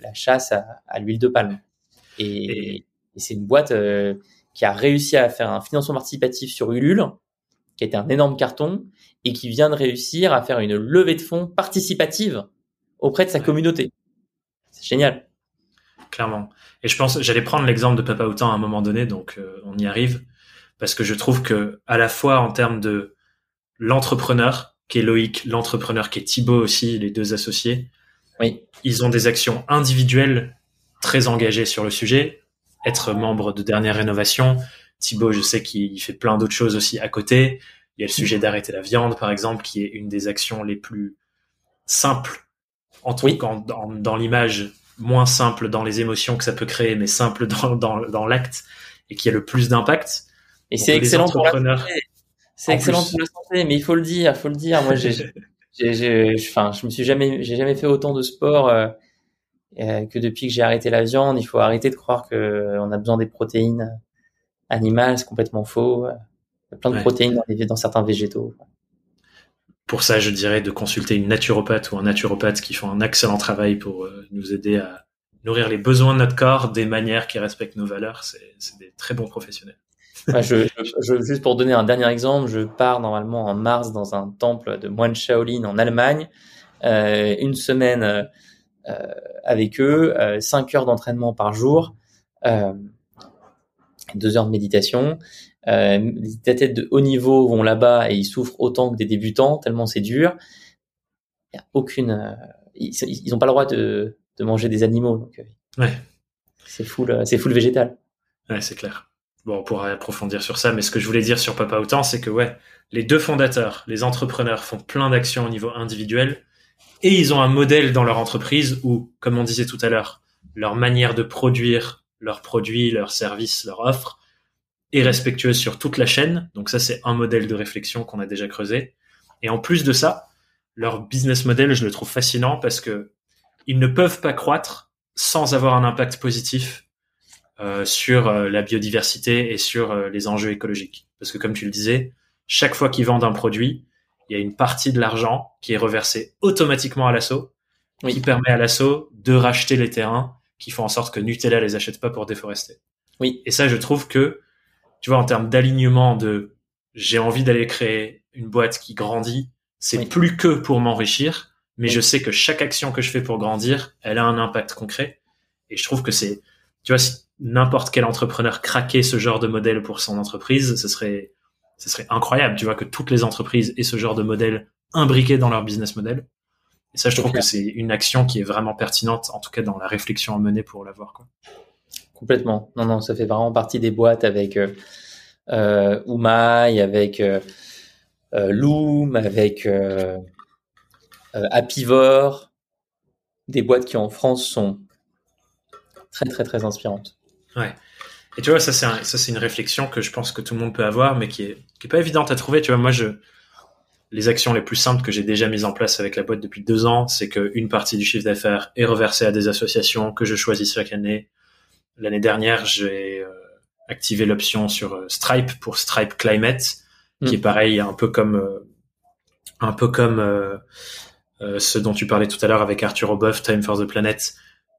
la chasse à, à l'huile de palme. Et, et c'est une boîte qui a réussi à faire un financement participatif sur Ulule, qui a été un énorme carton, et qui vient de réussir à faire une levée de fonds participative auprès de sa communauté. C'est génial. Clairement. Et je pense, j'allais prendre l'exemple de Papa Outan à un moment donné, donc on y arrive, parce que je trouve que à la fois en termes de l'entrepreneur, qui est Loïc, l'entrepreneur qui est Thibaut aussi, les deux associés, Oui. Ils ont des actions individuelles très engagées sur le sujet. Être membre de Dernière Rénovation. Thibaut, je sais qu'il fait plein d'autres choses aussi à côté. Il y a le sujet d'arrêter la viande, par exemple, qui est une des actions les plus simples, en tout cas dans, dans l'image, moins simple dans les émotions que ça peut créer, mais simple dans, dans, dans l'acte et qui a le plus d'impact. Et c'est excellent pour la santé. C'est excellent pour la santé, mais il faut le dire, faut le dire. Moi, j'ai, j'ai, enfin, je me suis jamais, j'ai jamais fait autant de sport euh, euh, que depuis que j'ai arrêté la viande. Il faut arrêter de croire que euh, on a besoin des protéines animales, c'est complètement faux. Il y a plein de protéines dans, les, dans certains végétaux. Pour ça, je dirais de consulter une naturopathe ou un naturopathe qui font un excellent travail pour nous aider à nourrir les besoins de notre corps des manières qui respectent nos valeurs. C'est, des très bons professionnels. je, juste pour donner un dernier exemple, je pars normalement en mars dans un temple de moines Shaolin en Allemagne, euh, une semaine euh, avec eux, euh, cinq heures d'entraînement par jour, euh, deux heures de méditation. Euh, des têtes de haut niveau vont là-bas et ils souffrent autant que des débutants, tellement c'est dur. Il y a aucune, euh, ils n'ont pas le droit de, de manger des animaux. Donc, ouais. C'est full, c'est full végétal. Ouais, c'est clair bon, on pourra approfondir sur ça, mais ce que je voulais dire sur Papa Autant, c'est que ouais, les deux fondateurs, les entrepreneurs font plein d'actions au niveau individuel et ils ont un modèle dans leur entreprise où, comme on disait tout à l'heure, leur manière de produire leurs produits, leurs services, leurs offres est respectueuse sur toute la chaîne. Donc ça, c'est un modèle de réflexion qu'on a déjà creusé. Et en plus de ça, leur business model, je le trouve fascinant parce que ils ne peuvent pas croître sans avoir un impact positif euh, sur euh, la biodiversité et sur euh, les enjeux écologiques. Parce que comme tu le disais, chaque fois qu'ils vendent un produit, il y a une partie de l'argent qui est reversée automatiquement à l'assaut, qui permet à l'assaut de racheter les terrains qui font en sorte que Nutella les achète pas pour déforester. Oui. Et ça, je trouve que, tu vois, en termes d'alignement de j'ai envie d'aller créer une boîte qui grandit, c'est plus que pour m'enrichir, mais je sais que chaque action que je fais pour grandir, elle a un impact concret. Et je trouve que c'est, tu vois, n'importe quel entrepreneur craquer ce genre de modèle pour son entreprise, ce serait, ce serait incroyable. Tu vois que toutes les entreprises aient ce genre de modèle imbriqué dans leur business model. Et ça, je trouve que c'est une action qui est vraiment pertinente, en tout cas dans la réflexion à mener pour l'avoir. Quoi. Complètement. Non, non, ça fait vraiment partie des boîtes avec euh, euh avec euh, euh, Loom, avec Apivore, des boîtes qui en France sont très, très, très inspirantes. Ouais. Et tu vois, ça c'est ça c'est une réflexion que je pense que tout le monde peut avoir, mais qui est qui est pas évidente à trouver. Tu vois, moi je les actions les plus simples que j'ai déjà mises en place avec la boîte depuis deux ans, c'est que une partie du chiffre d'affaires est reversée à des associations que je choisis chaque année. L'année dernière, j'ai euh, activé l'option sur euh, Stripe pour Stripe Climate, qui mm. est pareil, un peu comme euh, un peu comme ce dont tu parlais tout à l'heure avec Arthur Oboff, Time for the Planet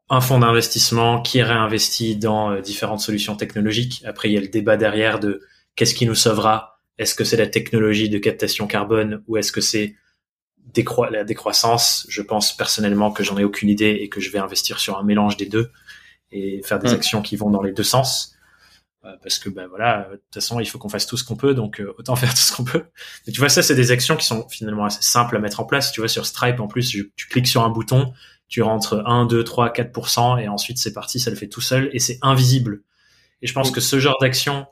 un fonds d'investissement qui réinvestit dans différentes solutions technologiques. Après, il y a le débat derrière de qu'est-ce qui nous sauvera? Est-ce que c'est la technologie de captation carbone ou est-ce que c'est la décroissance? Je pense personnellement que j'en ai aucune idée et que je vais investir sur un mélange des deux et faire des mm. actions qui vont dans les deux sens. Euh, parce que ben voilà, de toute façon, il faut qu'on fasse tout ce qu'on peut, donc euh, autant faire tout ce qu'on peut. Mais tu vois, ça, c'est des actions qui sont finalement assez simples à mettre en place. Tu vois, sur Stripe, en plus, tu cliques sur un bouton, tu rentres 1, 2, 3, 4%, et ensuite c'est parti, ça le fait tout seul, et c'est invisible. Et je pense que ce genre d'action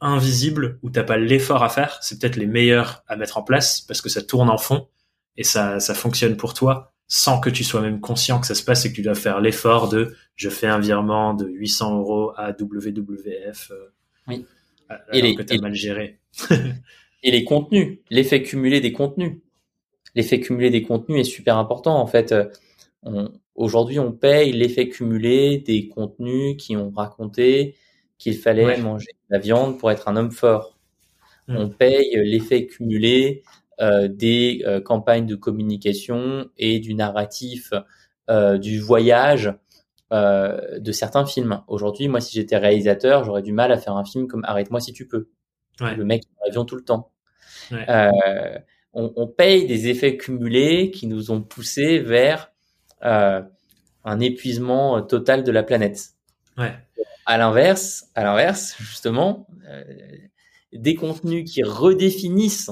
invisible, où t'as pas l'effort à faire, c'est peut-être les meilleurs à mettre en place, parce que ça tourne en fond, et ça, ça fonctionne pour toi, sans que tu sois même conscient que ça se passe et que tu dois faire l'effort de je fais un virement de 800 euros à WWF. Euh, oui. et les, que mal géré. et les contenus, l'effet cumulé des contenus. L'effet cumulé des contenus est super important. En fait, euh, Aujourd'hui, on paye l'effet cumulé des contenus qui ont raconté qu'il fallait manger de la viande pour être un homme fort. Hmm. On paye l'effet cumulé des euh, campagnes de communication et du narratif euh, du voyage euh, de certains films. Aujourd'hui, moi, si j'étais réalisateur, j'aurais du mal à faire un film comme Arrête-moi si tu peux. Le mec en avion tout le temps. Euh, on, on, paye des effets cumulés qui nous ont poussés vers euh, un épuisement euh, total de la planète. Ouais. À l'inverse, à l'inverse, justement, euh, des contenus qui redéfinissent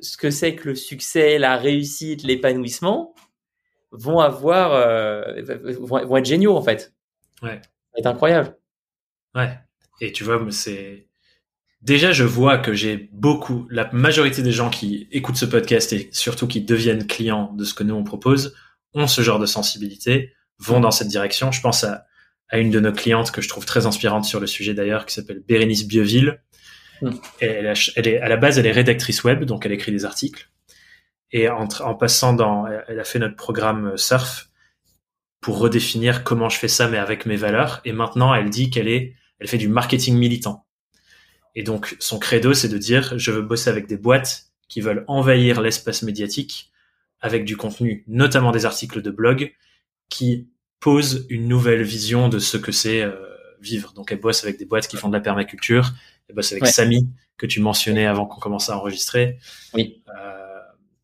ce que c'est que le succès, la réussite, l'épanouissement, vont avoir vont, être géniaux en fait. Ouais. C'est incroyable. Ouais. Et tu vois, c'est déjà je vois que j'ai beaucoup, la majorité des gens qui écoutent ce podcast et surtout qui deviennent clients de ce que nous on propose ont ce genre de sensibilité, vont dans cette direction. Je pense à, à une de nos clientes que je trouve très inspirante sur le sujet d'ailleurs, qui s'appelle Bérénice Bieville. Hmm. Elle, est, à la base, elle est rédactrice web, donc elle écrit des articles. Et en, passant dans, elle a fait notre programme Surf pour redéfinir comment je fais ça, mais avec mes valeurs. Et maintenant, elle dit qu'elle est, elle fait du marketing militant. Et donc, son credo, c'est de dire, je veux bosser avec des boîtes qui veulent envahir l'espace médiatique avec du contenu, notamment des articles de blog, qui posent une nouvelle vision de ce que c'est euh, vivre. Donc, elle bosse avec des boîtes qui font de la permaculture. Bosse avec Samy, que tu mentionnais avant qu'on commence à enregistrer. Oui. Euh,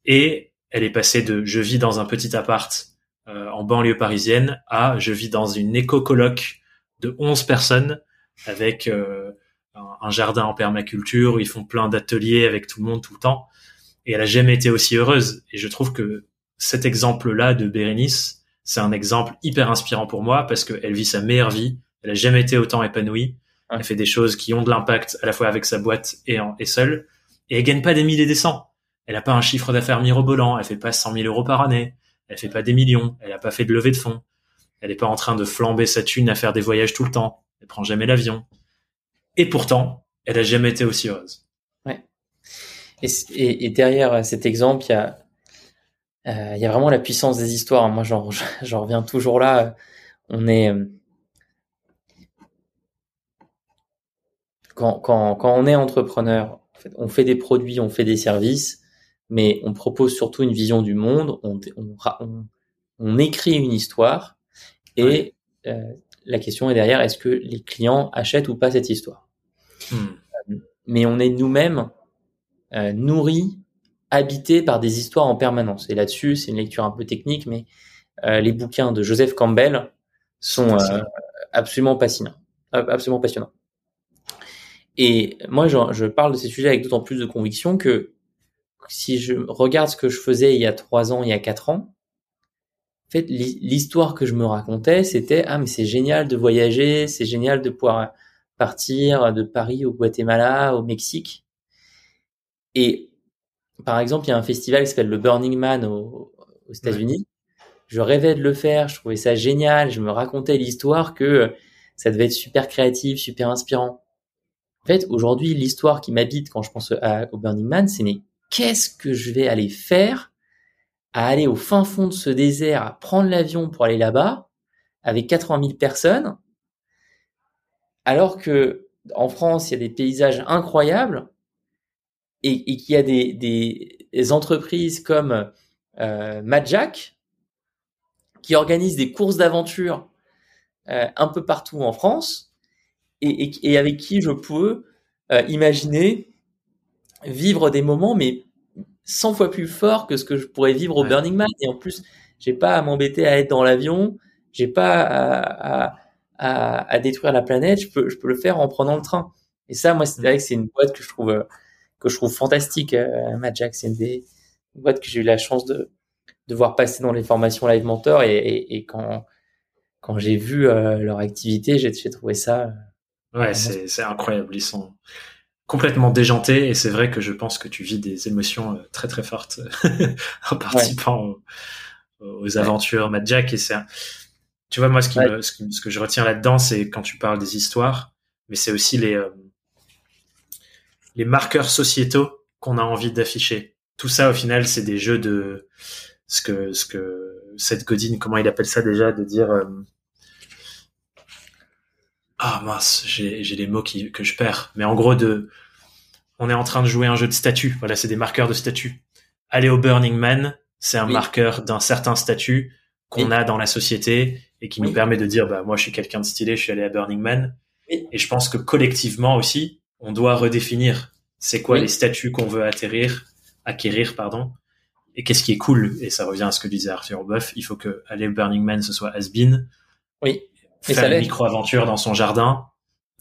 et elle est passée de je vis dans un petit appart euh, en banlieue parisienne à je vis dans une éco-coloc de 11 personnes avec euh, un, jardin en permaculture où ils font plein d'ateliers avec tout le monde tout le temps. Et elle a jamais été aussi heureuse. Et je trouve que cet exemple-là de Bérénice, c'est un exemple hyper inspirant pour moi parce qu'elle vit sa meilleure vie. Elle a jamais été autant épanouie. Elle fait des choses qui ont de l'impact à la fois avec sa boîte et, en, et seule. Et elle gagne pas des milliers des cents. Elle a pas un chiffre d'affaires mirobolant. Elle fait pas 100 000 euros par année. Elle fait pas des millions. Elle a pas fait de levée de fonds. Elle est pas en train de flamber sa thune à faire des voyages tout le temps. Elle prend jamais l'avion. Et pourtant, elle a jamais été aussi heureuse. Ouais. Et, derrière cet exemple, il y a, euh, il y a vraiment la puissance des histoires. Moi, j'en, reviens toujours là. On est quand, quand, quand on est entrepreneur, on fait des produits, on fait des services, mais on propose surtout une vision du monde. On, on, on, écrit une histoire et euh, la question est derrière est-ce que les clients achètent ou pas cette histoire? Hmm. Euh, mais on est nous-mêmes euh, nourris, habités par des histoires en permanence. Et là-dessus, c'est une lecture un peu technique, mais euh, les bouquins de Joseph Campbell sont absolument passionnants, absolument passionnants. Et moi, je, je, parle de ces sujets avec d'autant plus de conviction que si je regarde ce que je faisais il y a trois ans, il y a quatre ans, en fait, l'histoire que je me racontais, c'était ah mais c'est génial de voyager, c'est génial de pouvoir partir de Paris au Guatemala, au Mexique. Et par exemple, il y a un festival qui s'appelle le Burning Man aux, États-Unis. Je rêvais de le faire, je trouvais ça génial, je me racontais l'histoire que ça devait être super créatif, super inspirant. En fait, aujourd'hui, l'histoire qui m'habite quand je pense au Burning Man, c'est mais qu'est-ce que je vais aller faire à aller au fin fond de ce désert, à prendre l'avion pour aller là-bas, avec 80 000 personnes, alors que en France, il y a des paysages incroyables et, qu'il y a des, des, entreprises comme euh, Madjack qui organisent des courses d'aventure euh, un peu partout en France et, et, avec qui je peux euh, imaginer vivre des moments mais 100 fois plus forts que ce que je pourrais vivre au Burning Man et en plus j'ai pas à m'embêter à être dans l'avion j'ai pas à, à à, à, détruire la planète, je peux, je peux le faire en prenant le train. Et ça, moi, c'est vrai que c'est une boîte que je trouve euh, que je trouve fantastique. Euh, Jack, c'est une des boîtes que j'ai eu la chance de de voir passer dans les formations Live Mentor et, et, et quand quand j'ai vu euh, leur activité, j'ai trouvé ça. Euh, ouais, c'est c'est incroyable. Ils sont complètement déjantés et c'est vrai que je pense que tu vis des émotions très très fortes en participant aux, aux, aventures Mad Jack et c'est tu vois, moi, ce, qui ce, que je retiens là-dedans, c'est quand tu parles des histoires, mais c'est aussi les, euh, les marqueurs sociétaux qu'on a envie d'afficher. Tout ça, au final, c'est des jeux de ce que, ce que Seth Godin, comment il appelle ça déjà, de dire. Euh, ah mince, j'ai les mots qui, que je perds. Mais en gros, de, on est en train de jouer un jeu de statut. Voilà, c'est des marqueurs de statut. Aller au Burning Man, c'est un marqueur d'un certain statut qu'on a dans la société et qui nous permet de dire bah moi je suis quelqu'un de stylé, je suis allé à Burning Man. Et je pense que collectivement aussi, on doit redéfinir c'est quoi les statuts qu'on veut atterrir, acquérir pardon, et qu'est-ce qui est cool. Et ça revient à ce que disait Arthur Boeuf, il faut que aller au Burning Man ce soit has-been. Oui. Faire une micro-aventure dans son jardin,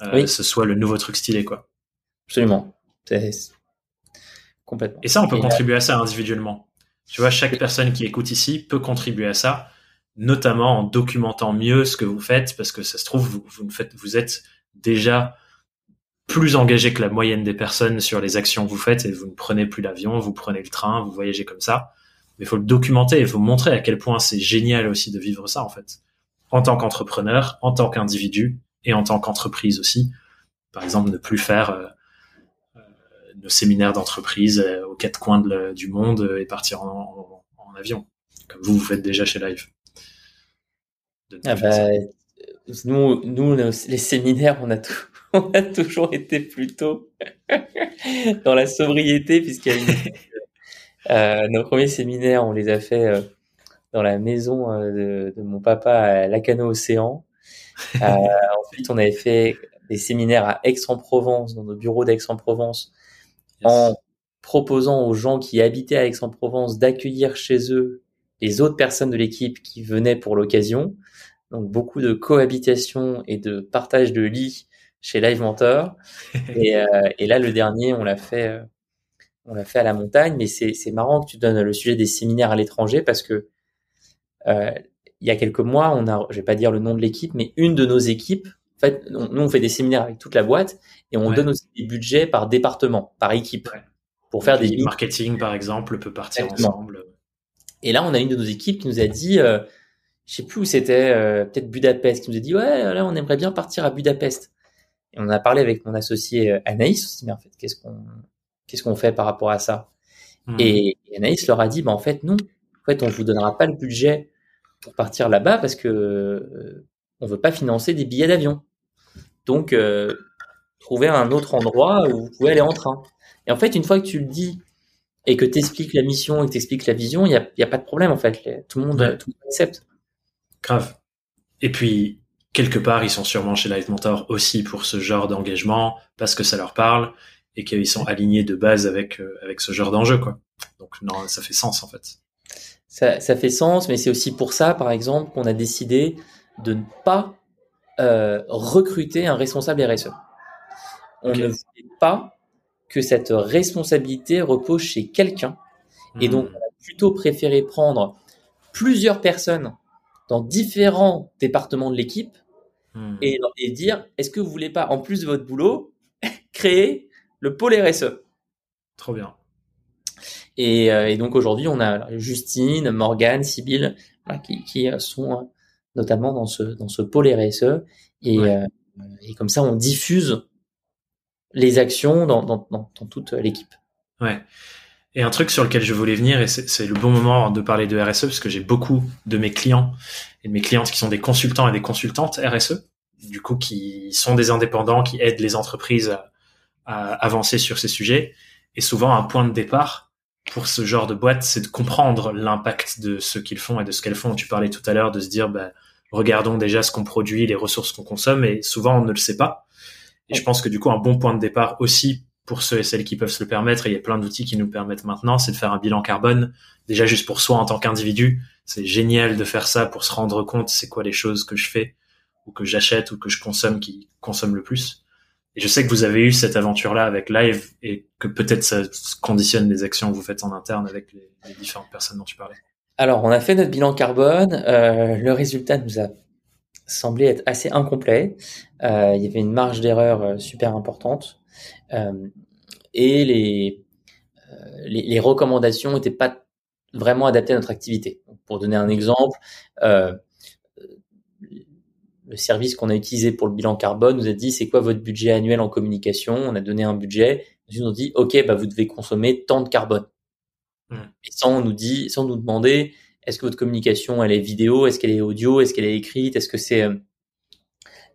euh, ce soit le nouveau truc stylé quoi. Absolument. Complètement. Et ça, on peut contribuer à ça individuellement. Tu vois, chaque personne qui écoute ici peut contribuer à ça, notamment en documentant mieux ce que vous faites, parce que ça se trouve, vous, vous, faites, vous êtes déjà plus engagé que la moyenne des personnes sur les actions que vous faites et vous ne prenez plus l'avion, vous prenez le train, vous voyagez comme ça. Mais il faut le documenter, il faut montrer à quel point c'est génial aussi de vivre ça en fait. En tant qu'entrepreneur, en tant qu'individu et en tant qu'entreprise aussi. Par exemple, ne plus faire euh, euh nos séminaires d'entreprise euh, aux quatre coins du monde et partir en, en, avion, comme vous vous faites déjà chez Live. Ah bah, nous, nous, les séminaires, on a tout, on a toujours été plutôt dans la sobriété, puisqu'il y a une... euh, nos premiers séminaires, on les a fait euh, dans la maison euh, de, mon papa à Lacano Océan. Euh, ensuite, on avait fait des séminaires à Aix-en-Provence, dans nos bureaux d'Aix-en-Provence, en proposant aux gens qui habitaient à Aix-en-Provence d'accueillir chez eux les autres personnes de l'équipe qui venaient pour l'occasion. Donc beaucoup de cohabitation et de partage de lits chez Live Mentor. et, euh, et, là, le dernier, on l'a fait, on l'a fait à la montagne. Mais c'est, marrant que tu donnes le sujet des séminaires à l'étranger parce que il y a quelques mois, on a, je vais pas dire le nom de l'équipe, mais une de nos équipes, en fait, nous on fait des séminaires avec toute la boîte et on donne aussi des budgets par département, par équipe, pour faire des marketing par exemple peut partir ensemble. Et là, on a une de nos équipes qui nous a dit, euh, je sais plus où c'était, euh, peut-être Budapest, qui nous a dit ouais, là, on aimerait bien partir à Budapest. Et on a parlé avec mon associé euh, Anaïs, on s'est dit, mais en fait, qu'est-ce qu'on, qu'est-ce qu'on fait par rapport à ça? Hmm. Et, Anaïs leur a dit, bah, en fait, non. En fait, on vous donnera pas le budget pour partir là-bas parce que euh, on veut pas financer des billets d'avion. Donc, euh, trouver un autre endroit où vous pouvez aller en train. Et en fait, une fois que tu le dis et que tu expliques la mission et que tu expliques la vision, il n'y a, y a, pas de problème en fait. Tout le monde, tout le monde accepte. Grave. Et puis, quelque part, ils sont sûrement chez Live Mentor aussi pour ce genre d'engagement, parce que ça leur parle et qu'ils sont alignés de base avec euh, avec ce genre d'enjeu, quoi. Donc non, ça fait sens en fait. Ça, ça fait sens, mais c'est aussi pour ça, par exemple, qu'on a décidé de ne pas euh, recruter un responsable RSE. On ne voulait pas que cette responsabilité repose chez quelqu'un, et donc hmm. on a plutôt préféré prendre plusieurs personnes dans différents départements de l'équipe Hmm. et, et, dire est-ce que vous voulez pas, en plus de votre boulot, créer le pôle RSE Trop bien. Et, euh, et donc aujourd'hui, on a Justine, Morgane, Sybille, qui, qui, euh, sont euh, notamment dans ce, dans ce pôle RSE. Et, et comme ça, on diffuse les actions dans, dans, dans, dans toute l'équipe. Ouais. Et un truc sur lequel je voulais venir, et c'est le bon moment de parler de RSE, parce que j'ai beaucoup de mes clients et de mes clientes qui sont des consultants et des consultantes RSE, du coup qui sont des indépendants, qui aident les entreprises à, à avancer sur ces sujets. Et souvent, un point de départ pour ce genre de boîte, c'est de comprendre l'impact de ce qu'ils font et de ce qu'elles font. Tu parlais tout à l'heure de se dire, bah, regardons déjà ce qu'on produit, les ressources qu'on consomme, et souvent on ne le sait pas. Et je pense que du coup, un bon point de départ aussi pour ceux et celles qui peuvent se le permettre, et il y a plein d'outils qui nous permettent maintenant, c'est de faire un bilan carbone, déjà juste pour soi en tant qu'individu, c'est génial de faire ça pour se rendre compte c'est quoi les choses que je fais ou que j'achète ou que je consomme qui consomment le plus. Et je sais que vous avez eu cette aventure-là avec Live et que peut-être ça conditionne les actions que vous faites en interne avec les, différentes personnes dont tu parlais. Alors, on a fait notre bilan carbone. Euh, le résultat nous a semblé être assez incomplet. Euh, il y avait une marge d'erreur euh, super importante et les, les, les recommandations n'étaient pas vraiment adapté à notre activité. pour donner un exemple, le service qu'on a utilisé pour le bilan carbone nous a dit c'est quoi votre budget annuel en communication? On a donné un budget, ils nous ont dit ok bah vous devez consommer tant de carbone. Mmh. Et sans nous dit, sans nous demander est-ce que votre communication elle est vidéo, est-ce qu'elle est audio, est-ce qu'elle est écrite, est-ce que c'est euh,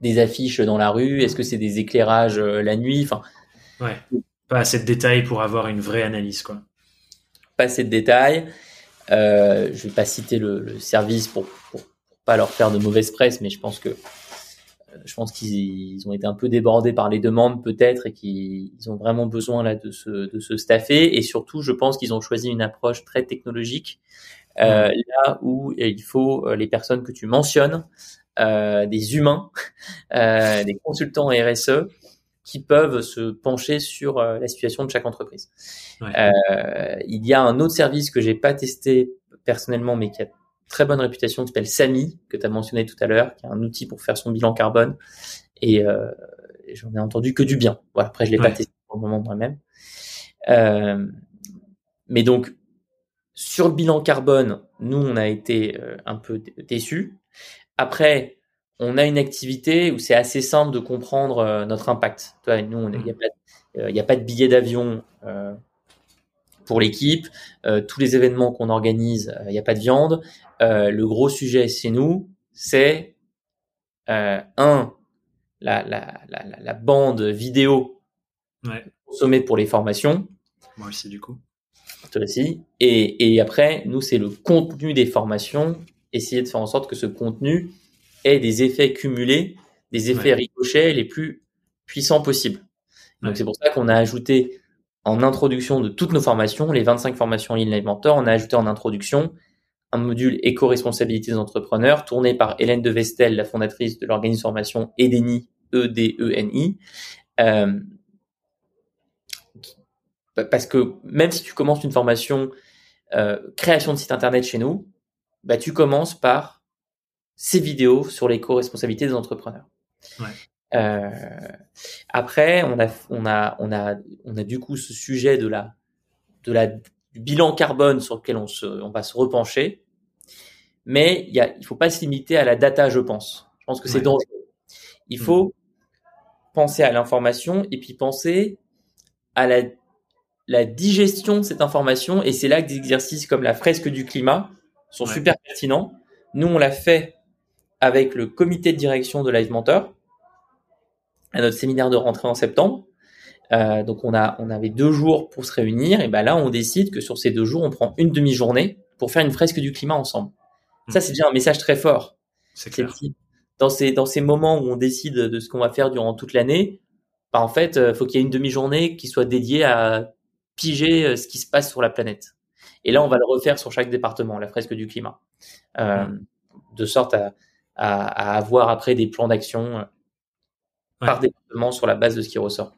des affiches dans la rue, est-ce que c'est des éclairages euh, la nuit, enfin. Ouais. Pas assez de détails pour avoir une vraie analyse quoi. Pas assez de détails. Euh, je vais pas citer le, le service pour, pour, pas leur faire de mauvaise presse, mais je pense que euh, je pense qu'ils ont été un peu débordés par les demandes peut-être et qu'ils ont vraiment besoin là de se, de se staffer. Et surtout, je pense qu'ils ont choisi une approche très technologique, euh, là où il faut euh, les personnes que tu mentionnes, euh, des humains, euh, des consultants RSE, qui peuvent se pencher sur la situation de chaque entreprise. il y a un autre service que j'ai pas testé personnellement, mais qui a très bonne réputation, qui s'appelle Sami, que tu as mentionné tout à l'heure, qui est un outil pour faire son bilan carbone. Et j'en ai entendu que du bien. Voilà, après, je l'ai pas testé pour le moment moi-même. Euh, mais donc, sur le bilan carbone, nous, on a été euh, un peu déçus. Après, on a une activité où c'est assez simple de comprendre euh, notre impact. Toi, nous, il n'y a, a, pas de billet d'avion pour l'équipe. tous les événements qu'on organise, il n'y a pas de viande. le gros sujet chez nous, c'est un, la, la, la, la, bande vidéo ouais. consommée pour les formations. Moi aussi, du coup. Toi aussi. Et, et après, nous, c'est le contenu des formations. Essayer de faire en sorte que ce contenu ait des effets cumulés, des effets ricochets les plus puissants possibles. Donc, c'est pour ça qu'on a ajouté en introduction de toutes nos formations, les 25 formations Live Mentor, on a ajouté en introduction un module éco-responsabilité des entrepreneurs tourné par Hélène de Vestel, la fondatrice de l'organisme formation EDENI, E-D-E-N-I. Euh, parce que même si tu commences une formation euh, création de site internet chez nous, bah, tu commences par ces vidéos sur l'éco-responsabilité des entrepreneurs. Euh, après, on a, on a, on a, on a du coup ce sujet de la, de la bilan carbone sur lequel on, se, on va se repencher. Mais il y il faut pas se limiter à la data, je pense. Je pense que c'est dangereux. Il mm. faut penser à l'information et puis penser à la, la digestion de cette information. Et c'est là que des exercices comme la fresque du climat sont super pertinents. Nous, on l'a fait avec le comité de direction de Live Mentor à notre séminaire de rentrée en septembre. Euh, donc on a on avait deux jours pour se réunir et ben là on décide que sur ces deux jours on prend une demi-journée pour faire une fresque du climat ensemble. Hmm. Ça c'est déjà un message très fort. C'est clair. Dans ces dans ces moments où on décide de ce qu'on va faire durant toute l'année, bah en fait euh, faut qu'il y ait une demi-journée qui soit dédiée à piger euh, ce qui se passe sur la planète. Et là on va le refaire sur chaque département, la fresque du climat, euh, hmm. de sorte à, à, à, avoir après des plans d'action par département sur la base de ce qui ressort.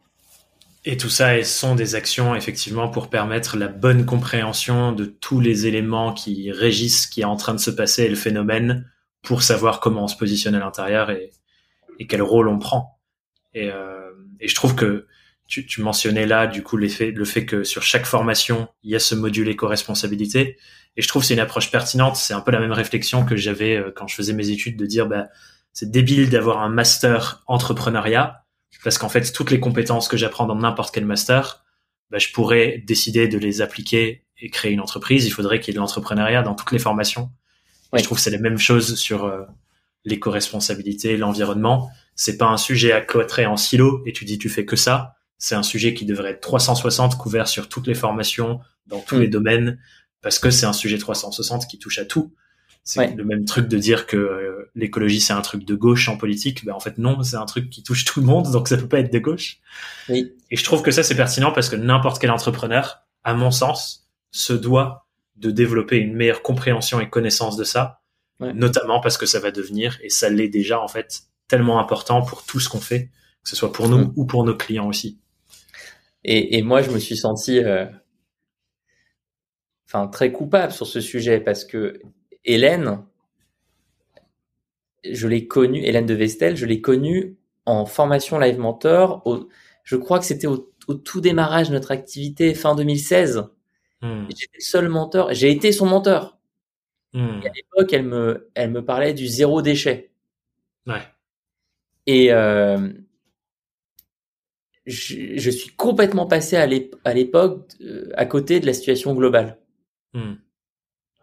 Et tout ça sont des actions effectivement pour permettre la bonne compréhension de tous les éléments qui régissent ce qui est en train de se passer et le phénomène pour savoir comment on se positionne à l'intérieur et, et, quel rôle on prend. Et, euh, et je trouve que tu, tu, mentionnais là du coup l'effet, le fait que sur chaque formation il y a ce module éco-responsabilité et je trouve c'est une approche pertinente. C'est un peu la même réflexion que j'avais euh, quand je faisais mes études de dire bah c'est débile d'avoir un master entrepreneuriat parce qu'en fait, toutes les compétences que j'apprends dans n'importe quel master, bah, je pourrais décider de les appliquer et créer une entreprise. Il faudrait qu'il y ait de l'entrepreneuriat dans toutes les formations. je trouve que c'est la même chose sur euh, l'éco-responsabilité, l'environnement. C'est pas un sujet à cloîtrer en silo et tu dis tu fais que ça. C'est un sujet qui devrait être 360 couvert sur toutes les formations, dans tous mm. les domaines, parce que c'est un sujet 360 qui touche à tout. C'est le même truc de dire que euh, l'écologie c'est un truc de gauche en politique. Ben en fait non, c'est un truc qui touche tout le monde, donc ça peut pas être de gauche. Oui. Et je trouve que ça c'est pertinent parce que n'importe quel entrepreneur, à mon sens, se doit de développer une meilleure compréhension et connaissance de ça, notamment parce que ça va devenir et ça l'est déjà en fait tellement important pour tout ce qu'on fait, que ce soit pour nous ou pour nos clients aussi. Et, et moi je me suis senti euh, enfin très coupable sur ce sujet parce que Hélène, je l'ai connue, Hélène de Vestel, je l'ai connue en formation Live Mentor. je crois que c'était au, tout démarrage de notre activité fin 2016. Hmm. J'étais le seul mentor. J'ai été son mentor. Hmm. à l'époque, elle me, elle me parlait du zéro déchet. Ouais. Et euh, je, suis complètement passé à l'époque euh, à côté de la situation globale. Hmm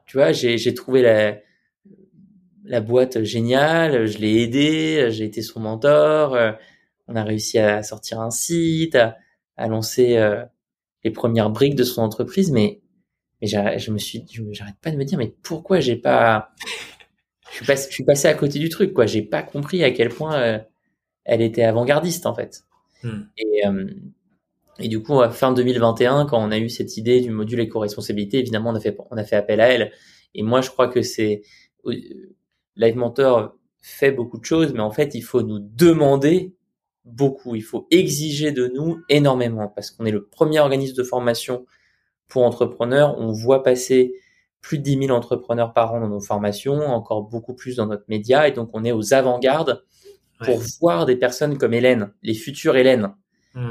tu vois, j'ai trouvé la, la boîte géniale, je l'ai aidé, j'ai été son mentor, euh, on a réussi à sortir un site, à, à lancer euh, les premières briques de son entreprise, mais mais je me suis, j'arrête pas de me dire, mais pourquoi j'ai pas, je suis, passé, je suis passé à côté du truc, quoi. J'ai pas compris à quel point euh, elle était avant-gardiste en fait. Hmm. Et et du coup, à fin 2021, quand on a eu cette idée du module éco-responsabilité, évidemment, on a fait, on a fait appel à elle. Et moi, je crois que c'est, euh, Live Mentor fait beaucoup de choses, mais en fait, il faut nous demander beaucoup. Il faut exiger de nous énormément parce qu'on est le premier organisme de formation pour entrepreneurs. On voit passer plus de 10 000 entrepreneurs par an dans nos formations, encore beaucoup plus dans notre média. Et donc, on est aux avant-gardes pour voir des personnes comme Hélène, les futures Hélène.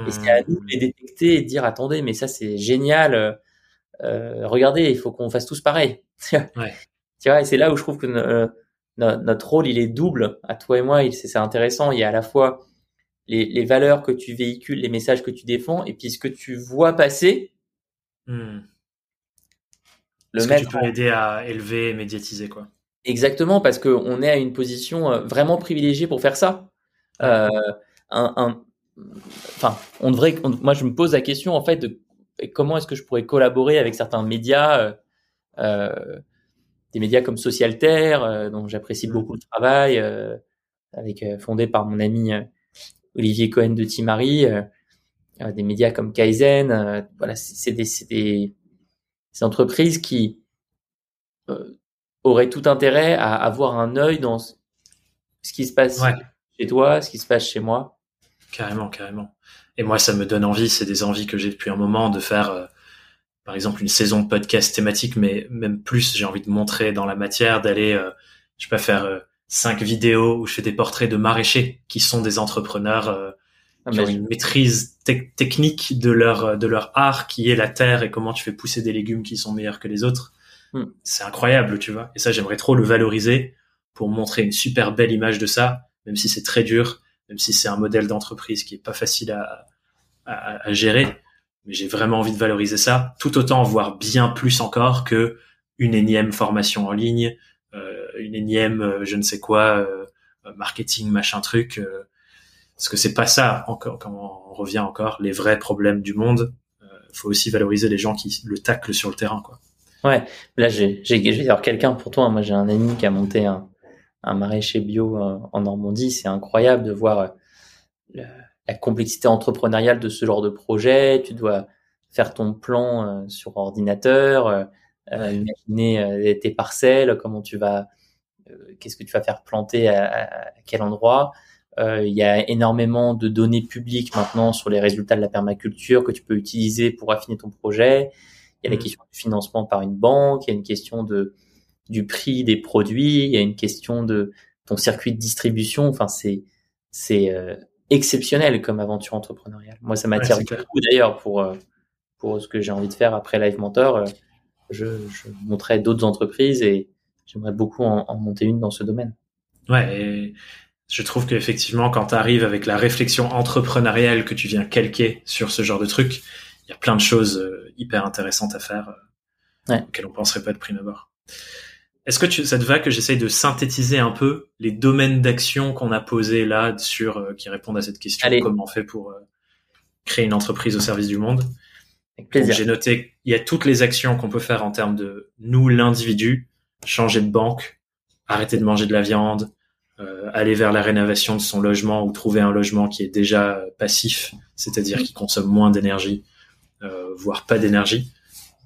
Et c'est à nous de les détecter et de dire, attendez, mais ça, c'est génial. Euh, regardez, il faut qu'on fasse tous pareil. ouais. Tu vois, et c'est là où je trouve que euh, notre rôle, il est double à toi et moi. C'est intéressant. Il y a à la fois les, les, valeurs que tu véhicules, les messages que tu défends, et puis ce que tu vois passer. Hmm. Le ce que tu peux aider à élever et médiatiser, quoi. Exactement, parce qu'on est à une position euh, vraiment privilégiée pour faire ça. Euh, un, un, enfin, on devrait. moi, je me pose la question en fait de comment est-ce que je pourrais collaborer avec certains médias, euh, euh des médias comme Socialterre, euh, dont j'apprécie mmh. beaucoup le travail, euh, avec fondé par mon ami Olivier Cohen de Timari, des médias comme Kaizen. voilà, c'est des, des, des entreprises qui aurait tout intérêt à avoir un œil dans ce qui se passe chez toi, ce qui se passe chez moi. Carrément, carrément. Et moi, ça me donne envie, c'est des envies que j'ai depuis un moment de faire, euh, par exemple, une saison de podcast thématique, mais même plus, j'ai envie de montrer dans la matière, d'aller, euh, je peux faire euh, cinq vidéos où je fais des portraits de maraîchers qui sont des entrepreneurs ah, qui ont une maîtrise technique de leur de leur art qui est la terre et comment tu fais pousser des légumes qui sont meilleurs que les autres Hmm. C'est incroyable, tu vois. Et ça, j'aimerais trop le valoriser pour montrer une super belle image de ça, même si c'est très dur, même si c'est un modèle d'entreprise qui est pas facile à, à, gérer. Mais j'ai vraiment envie de valoriser ça, tout autant, voire bien plus encore que une énième formation en ligne, euh, une énième, euh, je ne sais quoi, euh, marketing, machin truc. parce que c'est pas ça, encore, quand on revient encore, les vrais problèmes du monde. Il faut aussi valoriser les gens qui le taclent sur le terrain, quoi. Ouais, là j'ai j'ai quelqu'un pour toi. Moi j'ai un ami qui a monté un un maraîcher bio euh, en Normandie. C'est incroyable de voir euh, la, complexité entrepreneuriale de ce genre de projet. Tu dois faire ton plan euh, sur ordinateur, imaginer tes parcelles, comment tu vas, qu'est-ce que tu vas faire planter à, quel endroit. il y a énormément de données publiques maintenant sur les résultats de la permaculture que tu peux utiliser pour affiner ton projet. Il y a la mm. question du financement par une banque, il y a une question de du prix des produits, il y a une question de ton circuit de distribution. Enfin, c'est c'est euh, exceptionnel comme aventure entrepreneuriale. Moi, ça m'attire beaucoup d'ailleurs pour euh, pour ce que j'ai envie de faire après Live Mentor. Euh, je, je montrerai d'autres entreprises et j'aimerais beaucoup en, en, monter une dans ce domaine. Ouais, et je trouve qu'effectivement, quand tu arrives avec la réflexion entrepreneuriale que tu viens calquer sur ce genre de truc, il y a plein de choses hyper intéressantes à faire ouais. auxquelles on penserait pas de prime abord. Est-ce que tu, ça te va que j'essaye de synthétiser un peu les domaines d'action qu'on a posés là sur euh, qui répondent à cette question comment on fait pour créer une entreprise au service du monde? J'ai noté il y a toutes les actions qu'on peut faire en termes de nous l'individu, changer de banque, arrêter de manger de la viande, euh, aller vers la rénovation de son logement ou trouver un logement qui est déjà passif, c'est-à-dire qui consomme moins d'énergie, euh, voire pas d'énergie.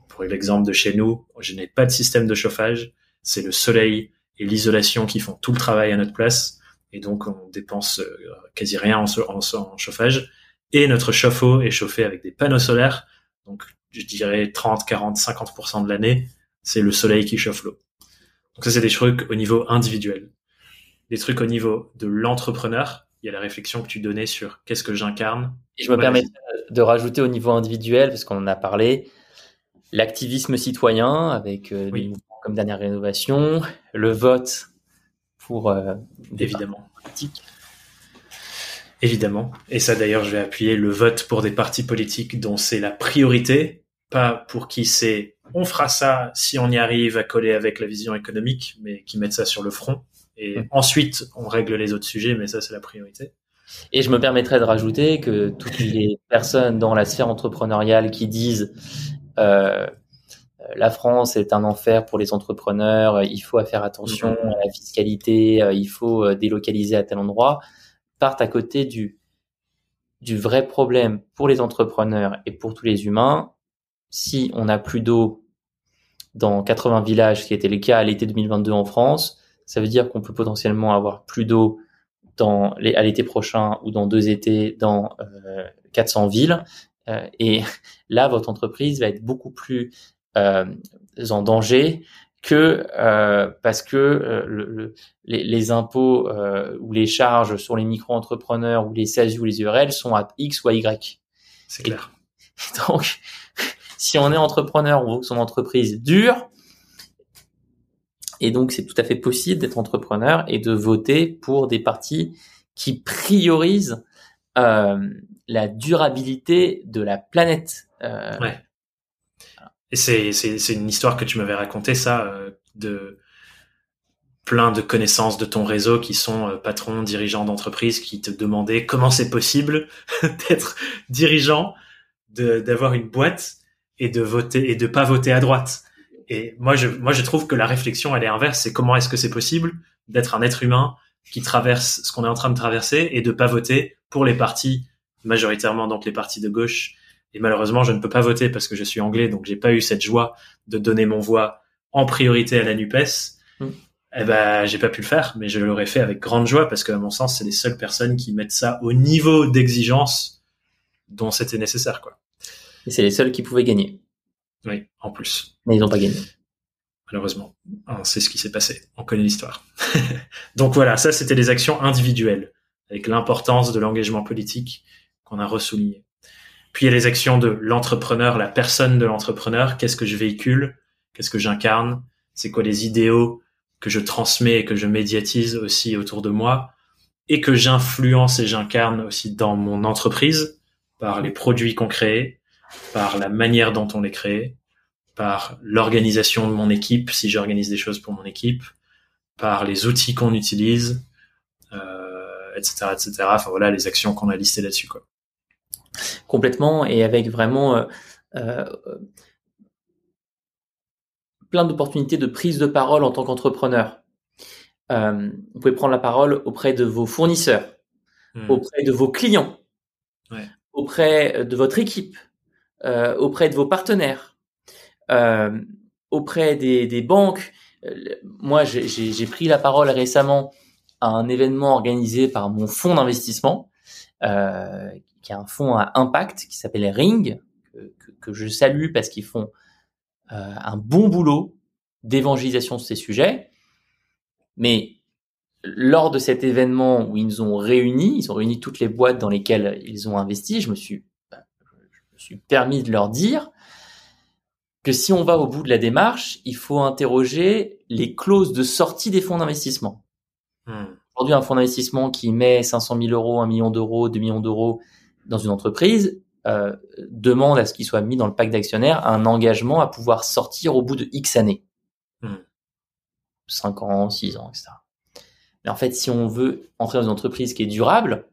Pour l'exemple de chez nous, je n'ai pas de système de chauffage. C'est le soleil et l'isolation qui font tout le travail à notre place. Et donc, on dépense euh, quasi rien en, en, chauffage. Et notre chauffe-eau est chauffé avec des panneaux solaires. Donc, je dirais 30, 40, 50% de l'année, c'est le soleil qui chauffe l'eau. Donc ça, c'est des trucs au niveau individuel. Des trucs au niveau de l'entrepreneur, il y a la réflexion que tu donnais sur qu'est-ce que j'incarne. Et je me permets de rajouter au niveau individuel, parce qu'on en a parlé, l'activisme citoyen avec euh, comme dernière rénovation, le vote pour euh, évidemment. Évidemment. Et ça d'ailleurs, je vais appuyer le vote pour des partis politiques dont c'est la priorité, pas pour qui c'est on fera ça si on y arrive à coller avec la vision économique, mais qui mettent ça sur le front. Et mmh. ensuite, on règle les autres sujets, mais ça, c'est la priorité. Et je me permettrais de rajouter que toutes les personnes dans la sphère entrepreneuriale qui disent euh, la France est un enfer pour les entrepreneurs, il faut faire attention mmh. à la fiscalité, euh, il faut euh, délocaliser à tel endroit, partent à côté du, du vrai problème pour les entrepreneurs et pour tous les humains. Si on n'a plus d'eau dans 80 villages, ce qui était le cas à l'été 2022 en France, ça veut dire qu'on peut potentiellement avoir plus d'eau dans les, à l'été prochain ou dans deux étés dans 400 villes. et là, votre entreprise va être beaucoup plus en danger que parce que le, les, les, impôts ou les charges sur les micro-entrepreneurs ou les SASU ou les URL sont à X ou à Y. C'est clair. donc, si on est entrepreneur, on veut que son entreprise dure. Et donc, c'est tout à fait possible d'être entrepreneur et de voter pour des partis qui priorisent euh, la durabilité de la planète. Euh, ouais. Et c'est, c'est, c'est une histoire que tu m'avais raconté ça, euh, de plein de connaissances de ton réseau qui sont euh, patrons, dirigeants d'entreprise, qui te demandaient comment c'est possible d'être dirigeant, de, d'avoir une boîte et de voter et de pas voter à droite. Et moi, je, moi, je trouve que la réflexion, elle est inverse. C'est comment est-ce que c'est possible d'être un être humain qui traverse ce qu'on est en train de traverser et de pas voter pour les partis majoritairement donc les partis de gauche. Et malheureusement, je ne peux pas voter parce que je suis anglais, donc j'ai pas eu cette joie de donner mon voix en priorité à la Nupes. Mm. Eh ben, j'ai pas pu le faire, mais je l'aurais fait avec grande joie parce que, à mon sens, c'est les seules personnes qui mettent ça au niveau d'exigence dont c'était nécessaire, quoi. Et c'est les seuls qui pouvaient gagner. Oui, en plus. Mais ils n'ont pas gagné. Malheureusement. On sait ce qui s'est passé. On connaît l'histoire. Donc voilà, ça c'était les actions individuelles, avec l'importance de l'engagement politique qu'on a ressouligné. Puis il y a les actions de l'entrepreneur, la personne de l'entrepreneur. Qu'est-ce que je véhicule? Qu'est-ce que j'incarne? C'est quoi les idéaux que je transmets et que je médiatise aussi autour de moi? Et que j'influence et j'incarne aussi dans mon entreprise par les produits qu'on crée, par la manière dont on les crée, par l'organisation de mon équipe, si j'organise des choses pour mon équipe, par les outils qu'on utilise, euh, etc., etc. Enfin voilà, les actions qu'on a listées là-dessus. Complètement, et avec vraiment euh, euh, plein d'opportunités de prise de parole en tant qu'entrepreneur. Euh, vous pouvez prendre la parole auprès de vos fournisseurs, hmm. auprès de vos clients, ouais. auprès de votre équipe, euh, auprès de vos partenaires, euh, auprès des, des banques. Moi, j'ai pris la parole récemment à un événement organisé par mon fonds d'investissement, qui est un fonds à impact qui s'appelle Ring, que, que, je salue parce qu'ils font euh, un bon boulot d'évangélisation sur ces sujets. Mais lors de cet événement où ils nous ont réunis, ils ont réuni toutes les boîtes dans lesquelles ils ont investi, je me suis suis permis de leur dire que si on va au bout de la démarche, il faut interroger les clauses de sortie des fonds d'investissement. Hmm. Aujourd'hui, un fonds d'investissement qui met 500 000 euros, 1 million d'euros, 2 millions d'euros dans une entreprise euh, demande à ce qu'il soit mis dans le pacte d'actionnaires un engagement à pouvoir sortir au bout de X années. Hmm. 5 ans, 6 ans, etc. Mais en fait, si on veut entrer dans une entreprise qui est durable,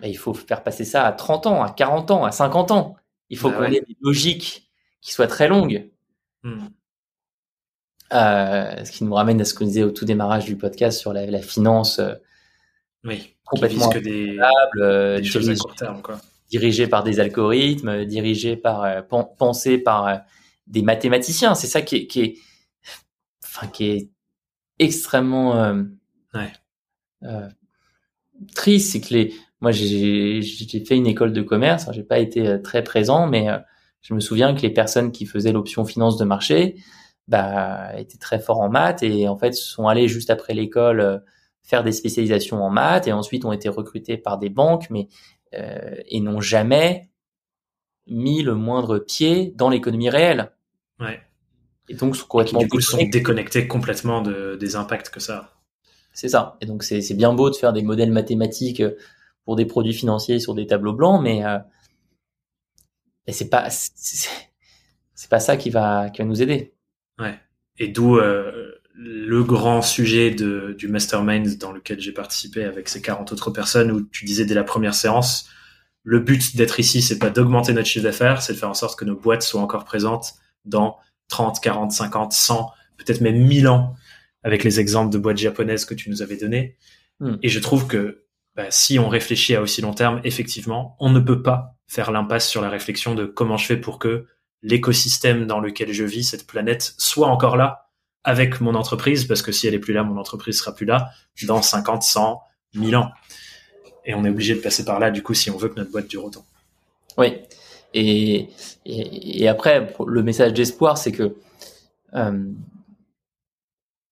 bah, il faut faire passer ça à 30 ans, à 40 ans, à 50 ans. Il faut bah qu'on ait des logiques qui soient très longues. Hmm. Euh, ce qui nous ramène à ce qu'on disait au tout démarrage du podcast sur la, finance. Euh, oui, complètement que des, euh, dirigée par des algorithmes, dirigée par, pensée par des mathématiciens. C'est ça qui est, qui est, enfin, qui est extrêmement triste, c'est que les, moi, j'ai fait une école de commerce. J'ai pas été euh, très présent, mais euh, je me souviens que les personnes qui faisaient l'option finance de marché, bah, étaient très forts en maths et en fait sont allés juste après l'école euh, faire des spécialisations en maths et ensuite ont été recrutés par des banques, mais euh, et n'ont jamais mis le moindre pied dans l'économie réelle. Ouais. Et donc sont complètement du coup sont déconnectés complètement de, des impacts que ça. C'est ça. Et donc c'est bien beau de faire des modèles mathématiques pour des produits financiers sur des tableaux blancs, mais, euh, c'est pas c'est pas ça qui va qui va nous aider. Ouais. Et d'où euh, le grand sujet de, du mastermind dans lequel j'ai participé avec ces 40 autres personnes où tu disais dès la première séance, le but d'être ici, c'est pas d'augmenter notre chiffre d'affaires, c'est de faire en sorte que nos boîtes soient encore présentes dans 30, 40, 50, 100, peut-être même 1000 ans avec les exemples de boîtes japonaises que tu nous avais donnés. Hmm. Et je trouve que bah, si on réfléchit à aussi long terme, effectivement, on ne peut pas faire l'impasse sur la réflexion de comment je fais pour que l'écosystème dans lequel je vis, cette planète, soit encore là avec mon entreprise, parce que si elle est plus là, mon entreprise sera plus là dans 50, 100, 1000 ans. Et on est obligé de passer par là, du coup, si on veut que notre boîte dure autant. Oui. Et, après, le message d'espoir, c'est que euh,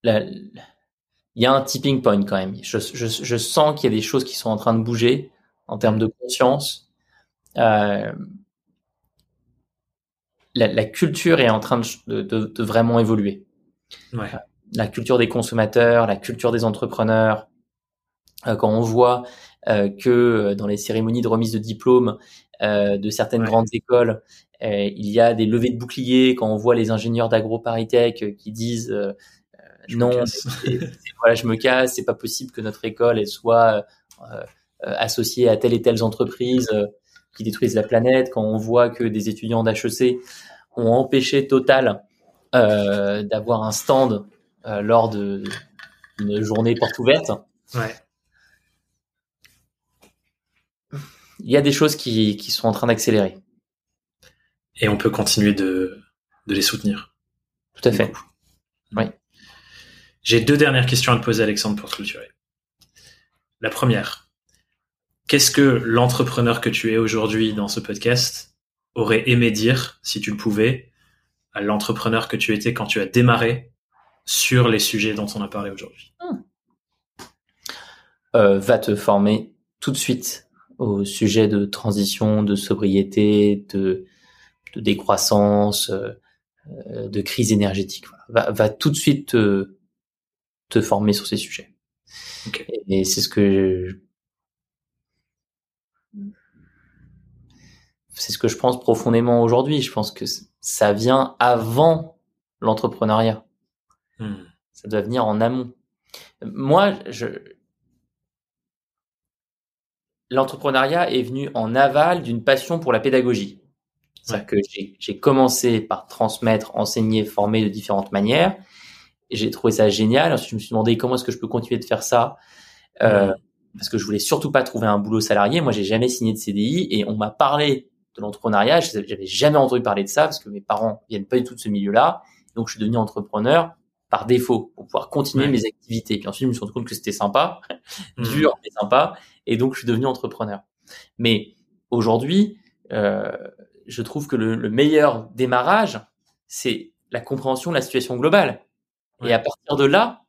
il y a un tipping point quand même. Je, sens qu'il y a des choses qui sont en train de bouger en termes de conscience. Euh, la, culture est en train de vraiment évoluer. Ouais. La culture des consommateurs, la culture des entrepreneurs. Euh, quand on voit euh, que dans les cérémonies de remise de diplôme euh, de certaines grandes écoles, euh, il y a des levées de boucliers. Quand on voit les ingénieurs d'AgroParisTech qui disent non, voilà, je me casse, c'est pas possible que notre école elle soit associée à telle et telle entreprise qui détruisent la planète. Quand on voit que des étudiants d'HEC ont empêché Total euh, d'avoir un stand euh, lors de une journée porte ouverte. Ouais. Il y a des choses qui, qui sont en train d'accélérer. Et on peut continuer de, de les soutenir. Tout à fait. Oui. J'ai deux dernières questions à te poser, Alexandre, pour clôturer. La première, qu'est-ce que l'entrepreneur que tu es aujourd'hui dans ce podcast aurait aimé dire, si tu le pouvais, à l'entrepreneur que tu étais quand tu as démarré sur les sujets dont on a parlé aujourd'hui euh, Va te former tout de suite au sujet de transition, de sobriété, de, de décroissance, euh, de crise énergétique. Va, va, tout de suite te, te former sur ces sujets. Okay. Et, et c'est ce que c'est ce que je pense profondément aujourd'hui. Je pense que ça vient avant l'entrepreneuriat. Hmm. Ça doit venir en amont. Moi, je... l'entrepreneuriat est venu en aval d'une passion pour la pédagogie. C'est-à-dire que j'ai commencé par transmettre, enseigner, former de différentes manières. J'ai trouvé ça génial. Ensuite, je me suis demandé comment est-ce que je peux continuer de faire ça. Euh, parce que je voulais surtout pas trouver un boulot salarié. Moi, j'ai jamais signé de CDI et on m'a parlé de l'entrepreneuriat. J'avais jamais entendu parler de ça parce que mes parents viennent pas du tout de ce milieu-là. Donc, je suis devenu entrepreneur par défaut pour pouvoir continuer ouais. mes activités. Puis ensuite, je me suis rendu compte que c'était sympa, mmh. dur mais sympa, et donc je suis devenu entrepreneur. Mais aujourd'hui, euh, je trouve que le, le meilleur démarrage, c'est la compréhension de la situation globale. Ouais. Et à partir de là,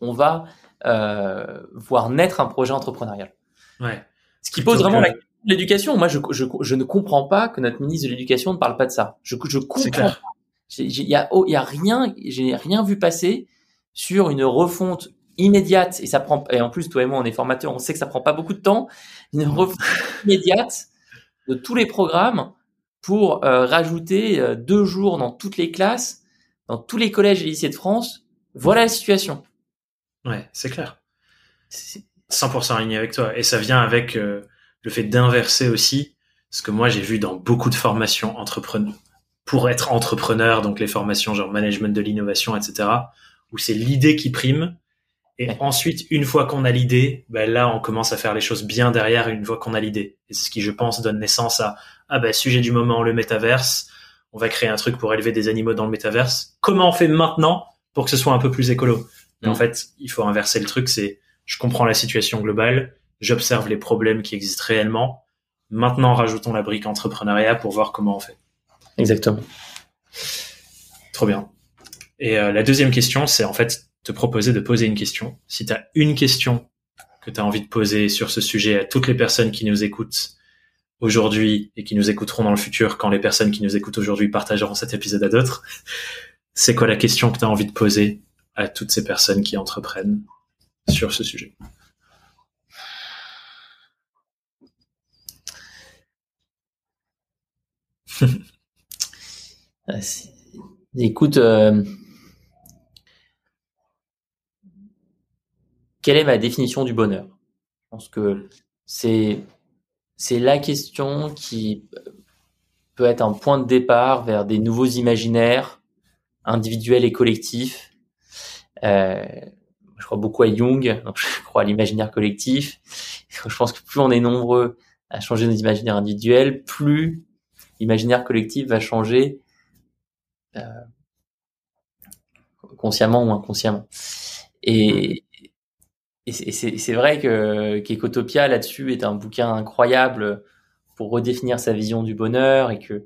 on va euh, voir naître un projet entrepreneurial. Ouais. Ce qui pose vraiment que... la l'éducation. Moi, je, je, je, ne comprends pas que notre ministre de l'éducation ne parle pas de ça. Je, je comprends. Il y a, oh, y a rien, j'ai rien vu passer sur une refonte immédiate et ça prend. Et en plus, toi et moi, on est formateurs, on sait que ça prend pas beaucoup de temps. Une refonte immédiate de tous les programmes pour euh, rajouter euh, deux jours dans toutes les classes, dans tous les collèges et lycées de France. Voilà la situation. Ouais, c'est clair. 100% aligné avec toi. Et ça vient avec euh, le fait d'inverser aussi ce que moi j'ai vu dans beaucoup de formations entrepreneurs pour être entrepreneur, donc les formations genre management de l'innovation, etc., où c'est l'idée qui prime. Et ensuite, une fois qu'on a l'idée, ben là, on commence à faire les choses bien derrière une fois qu'on a l'idée. Et c'est ce qui, je pense, donne naissance à, ah ben, sujet du moment, le métaverse. On va créer un truc pour élever des animaux dans le métaverse. Comment on fait maintenant pour que ce soit un peu plus écolo? Mais mmh. en fait, il faut inverser le truc. C'est, je comprends la situation globale j'observe les problèmes qui existent réellement. Maintenant, rajoutons la brique entrepreneuriat pour voir comment on fait. Exactement. Trop bien. Et euh, la deuxième question, c'est en fait te proposer de poser une question. Si tu as une question que tu as envie de poser sur ce sujet à toutes les personnes qui nous écoutent aujourd'hui et qui nous écouteront dans le futur quand les personnes qui nous écoutent aujourd'hui partageront cet épisode à d'autres, c'est quoi la question que tu as envie de poser à toutes ces personnes qui entreprennent sur ce sujet? Écoute, euh, quelle est ma définition du bonheur? Je pense que c'est c'est la question qui peut être un point de départ vers des nouveaux imaginaires individuels et collectifs. Euh, je crois beaucoup à Jung, donc je crois à l'imaginaire collectif. Je pense que plus on est nombreux à changer nos imaginaires individuels, plus l'imaginaire collectif va changer euh, consciemment ou inconsciemment. Et, et c'est vrai que qu'Ecotopia là-dessus est un bouquin incroyable pour redéfinir sa vision du bonheur et que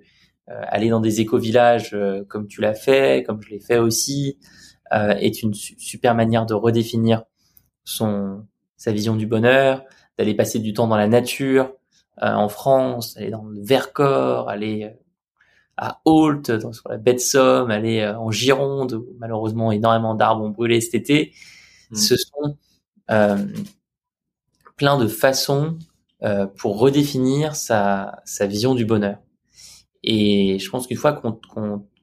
euh, aller dans des éco-villages euh, comme tu l'as fait, comme je l'ai fait aussi, euh, est une super manière de redéfinir son sa vision du bonheur, d'aller passer du temps dans la nature en France, aller dans le Vercors, aller à Holt, sur la baie de Somme, aller en Gironde, où malheureusement énormément d'arbres ont brûlé cet été. Mmh. Ce sont euh, plein de façons euh, pour redéfinir sa, sa vision du bonheur. Et je pense qu'une fois qu'on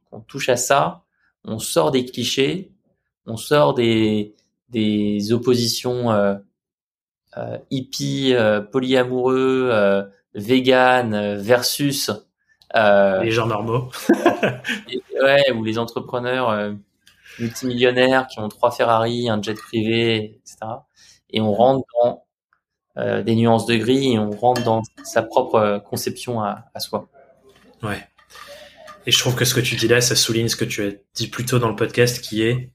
qu'on touche à ça, on sort des clichés, on sort des, des oppositions euh, euh, hippies, euh, polyamoureux, euh, vegan versus les gens normaux. ouais, ou les entrepreneurs multimillionnaires qui ont trois Ferrari, un jet privé, etc. Et on rentre dans euh, des nuances de gris et on rentre dans sa propre conception à, à, soi. Ouais. Et je trouve que ce que tu dis là, ça souligne ce que tu as dit plus tôt dans le podcast, qui est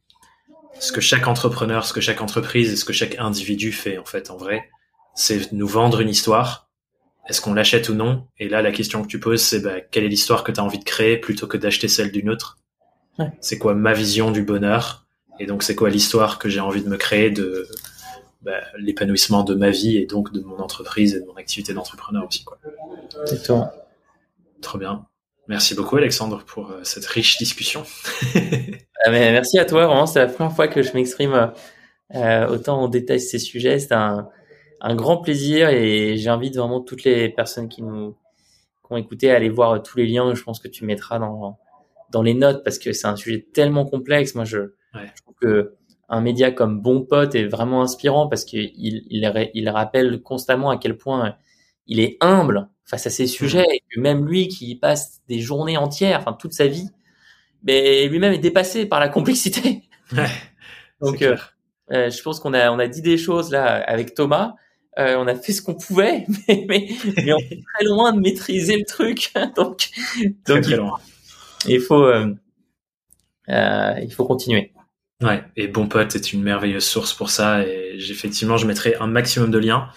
ce que chaque entrepreneur, ce que chaque entreprise et ce que chaque individu fait en fait en vrai, c'est nous vendre une histoire. Est-ce qu'on l'achète ou non? Et là, la question que tu poses, c'est bah, quelle est l'histoire que tu as envie de créer plutôt que d'acheter celle d'une autre? C'est quoi ma vision du bonheur? Et donc c'est quoi l'histoire que j'ai envie de me créer de bah, l'épanouissement de ma vie et donc de mon entreprise et de mon activité d'entrepreneur aussi quoi. Exactement. Trop bien. Merci beaucoup Alexandre pour euh, cette riche discussion. ah, merci à toi, vraiment c'est la première fois que je m'exprime euh, autant en détail ces sujets. C'est un, un grand plaisir et j'invite vraiment toutes les personnes qui nous qui ont écouté à aller voir tous les liens. Je pense que tu mettras dans dans les notes parce que c'est un sujet tellement complexe. Moi, je, je, trouve que un média comme Bon Pote est vraiment inspirant parce qu'il il, il, rappelle constamment à quel point il est humble face à ces sujets et que même lui qui passe des journées entières, enfin toute sa vie, mais lui-même est dépassé par la complexité. Ouais, Donc, euh, euh, je pense qu'on a on a dit des choses là avec Thomas. Euh, on a fait ce qu'on pouvait, mais, mais, mais on est très loin de maîtriser le truc. donc, donc très loin il faut, euh, euh, il faut continuer. Ouais, et Bon Pote est une merveilleuse source pour ça. Et effectivement, je mettrai un maximum de liens.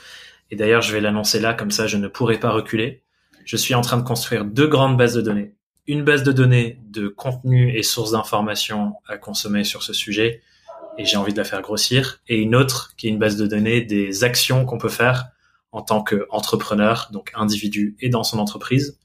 Et d'ailleurs, je vais l'annoncer là, comme ça, je ne pourrai pas reculer. Je suis en train de construire deux grandes bases de données. Une base de données de contenu et sources d'informations à consommer sur ce sujet, et j'ai envie de la faire grossir. Et une autre qui est une base de données des actions qu'on peut faire en tant qu'entrepreneur, donc individu et dans son entreprise,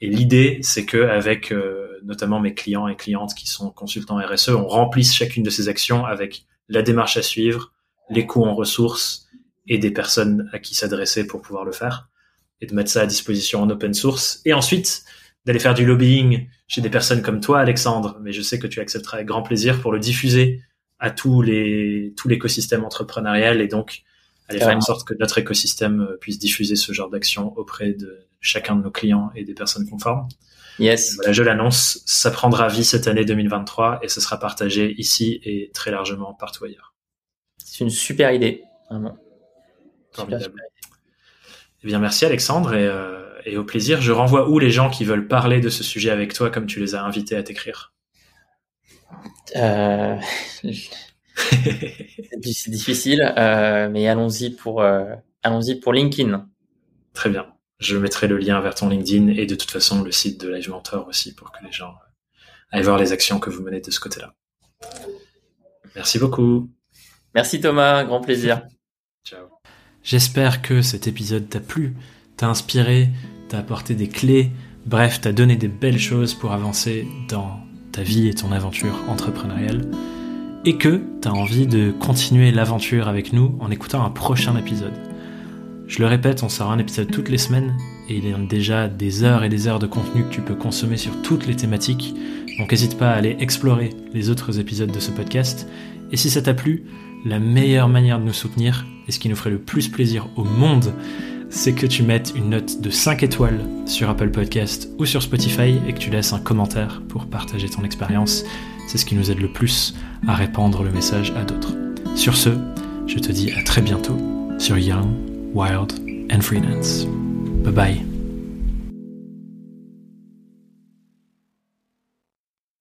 et l'idée, c'est que avec euh, notamment mes clients et clientes qui sont consultants RSE, on remplisse chacune de ces actions avec la démarche à suivre, les coûts en ressources et des personnes à qui s'adresser pour pouvoir le faire, et de mettre ça à disposition en open source. Et ensuite, d'aller faire du lobbying chez des personnes comme toi, Alexandre, mais je sais que tu accepteras avec grand plaisir pour le diffuser à tous les tout l'écosystème entrepreneurial et donc aller faire en sorte que notre écosystème euh, puisse diffuser ce genre d'action auprès de chacun de nos clients et des personnes conformes. Yes. Voilà, je l'annonce, ça prendra vie cette année 2023 et ce sera partagé ici et très largement partout ailleurs. C'est une super idée, vraiment. Formidable. Eh bien, merci Alexandre et, euh, et, au plaisir. Je renvoie où les gens qui veulent parler de ce sujet avec toi comme tu les as invités à t'écrire? Euh... C'est difficile, euh, mais allons-y pour, euh, allons-y pour LinkedIn. Très bien. Je mettrai le lien vers ton LinkedIn et de toute façon le site de Live Mentor aussi pour que les gens aillent voir les actions que vous menez de ce côté-là. Merci beaucoup. Merci Thomas, grand plaisir. Ciao. J'espère que cet épisode t'a plu, t'a inspiré, t'a apporté des clés, bref, t'a donné des belles choses pour avancer dans ta vie et ton aventure entrepreneuriale, et que t'as envie de continuer l'aventure avec nous en écoutant un prochain épisode. Je le répète, on sort un épisode toutes les semaines et il y a déjà des heures et des heures de contenu que tu peux consommer sur toutes les thématiques. Donc n'hésite pas à aller explorer les autres épisodes de ce podcast. Et si ça t'a plu, la meilleure manière de nous soutenir, et ce qui nous ferait le plus plaisir au monde, c'est que tu mettes une note de 5 étoiles sur Apple Podcast ou sur Spotify et que tu laisses un commentaire pour partager ton expérience. C'est ce qui nous aide le plus à répandre le message à d'autres. Sur ce, je te dis à très bientôt sur Young wild, and freelance. Bye bye.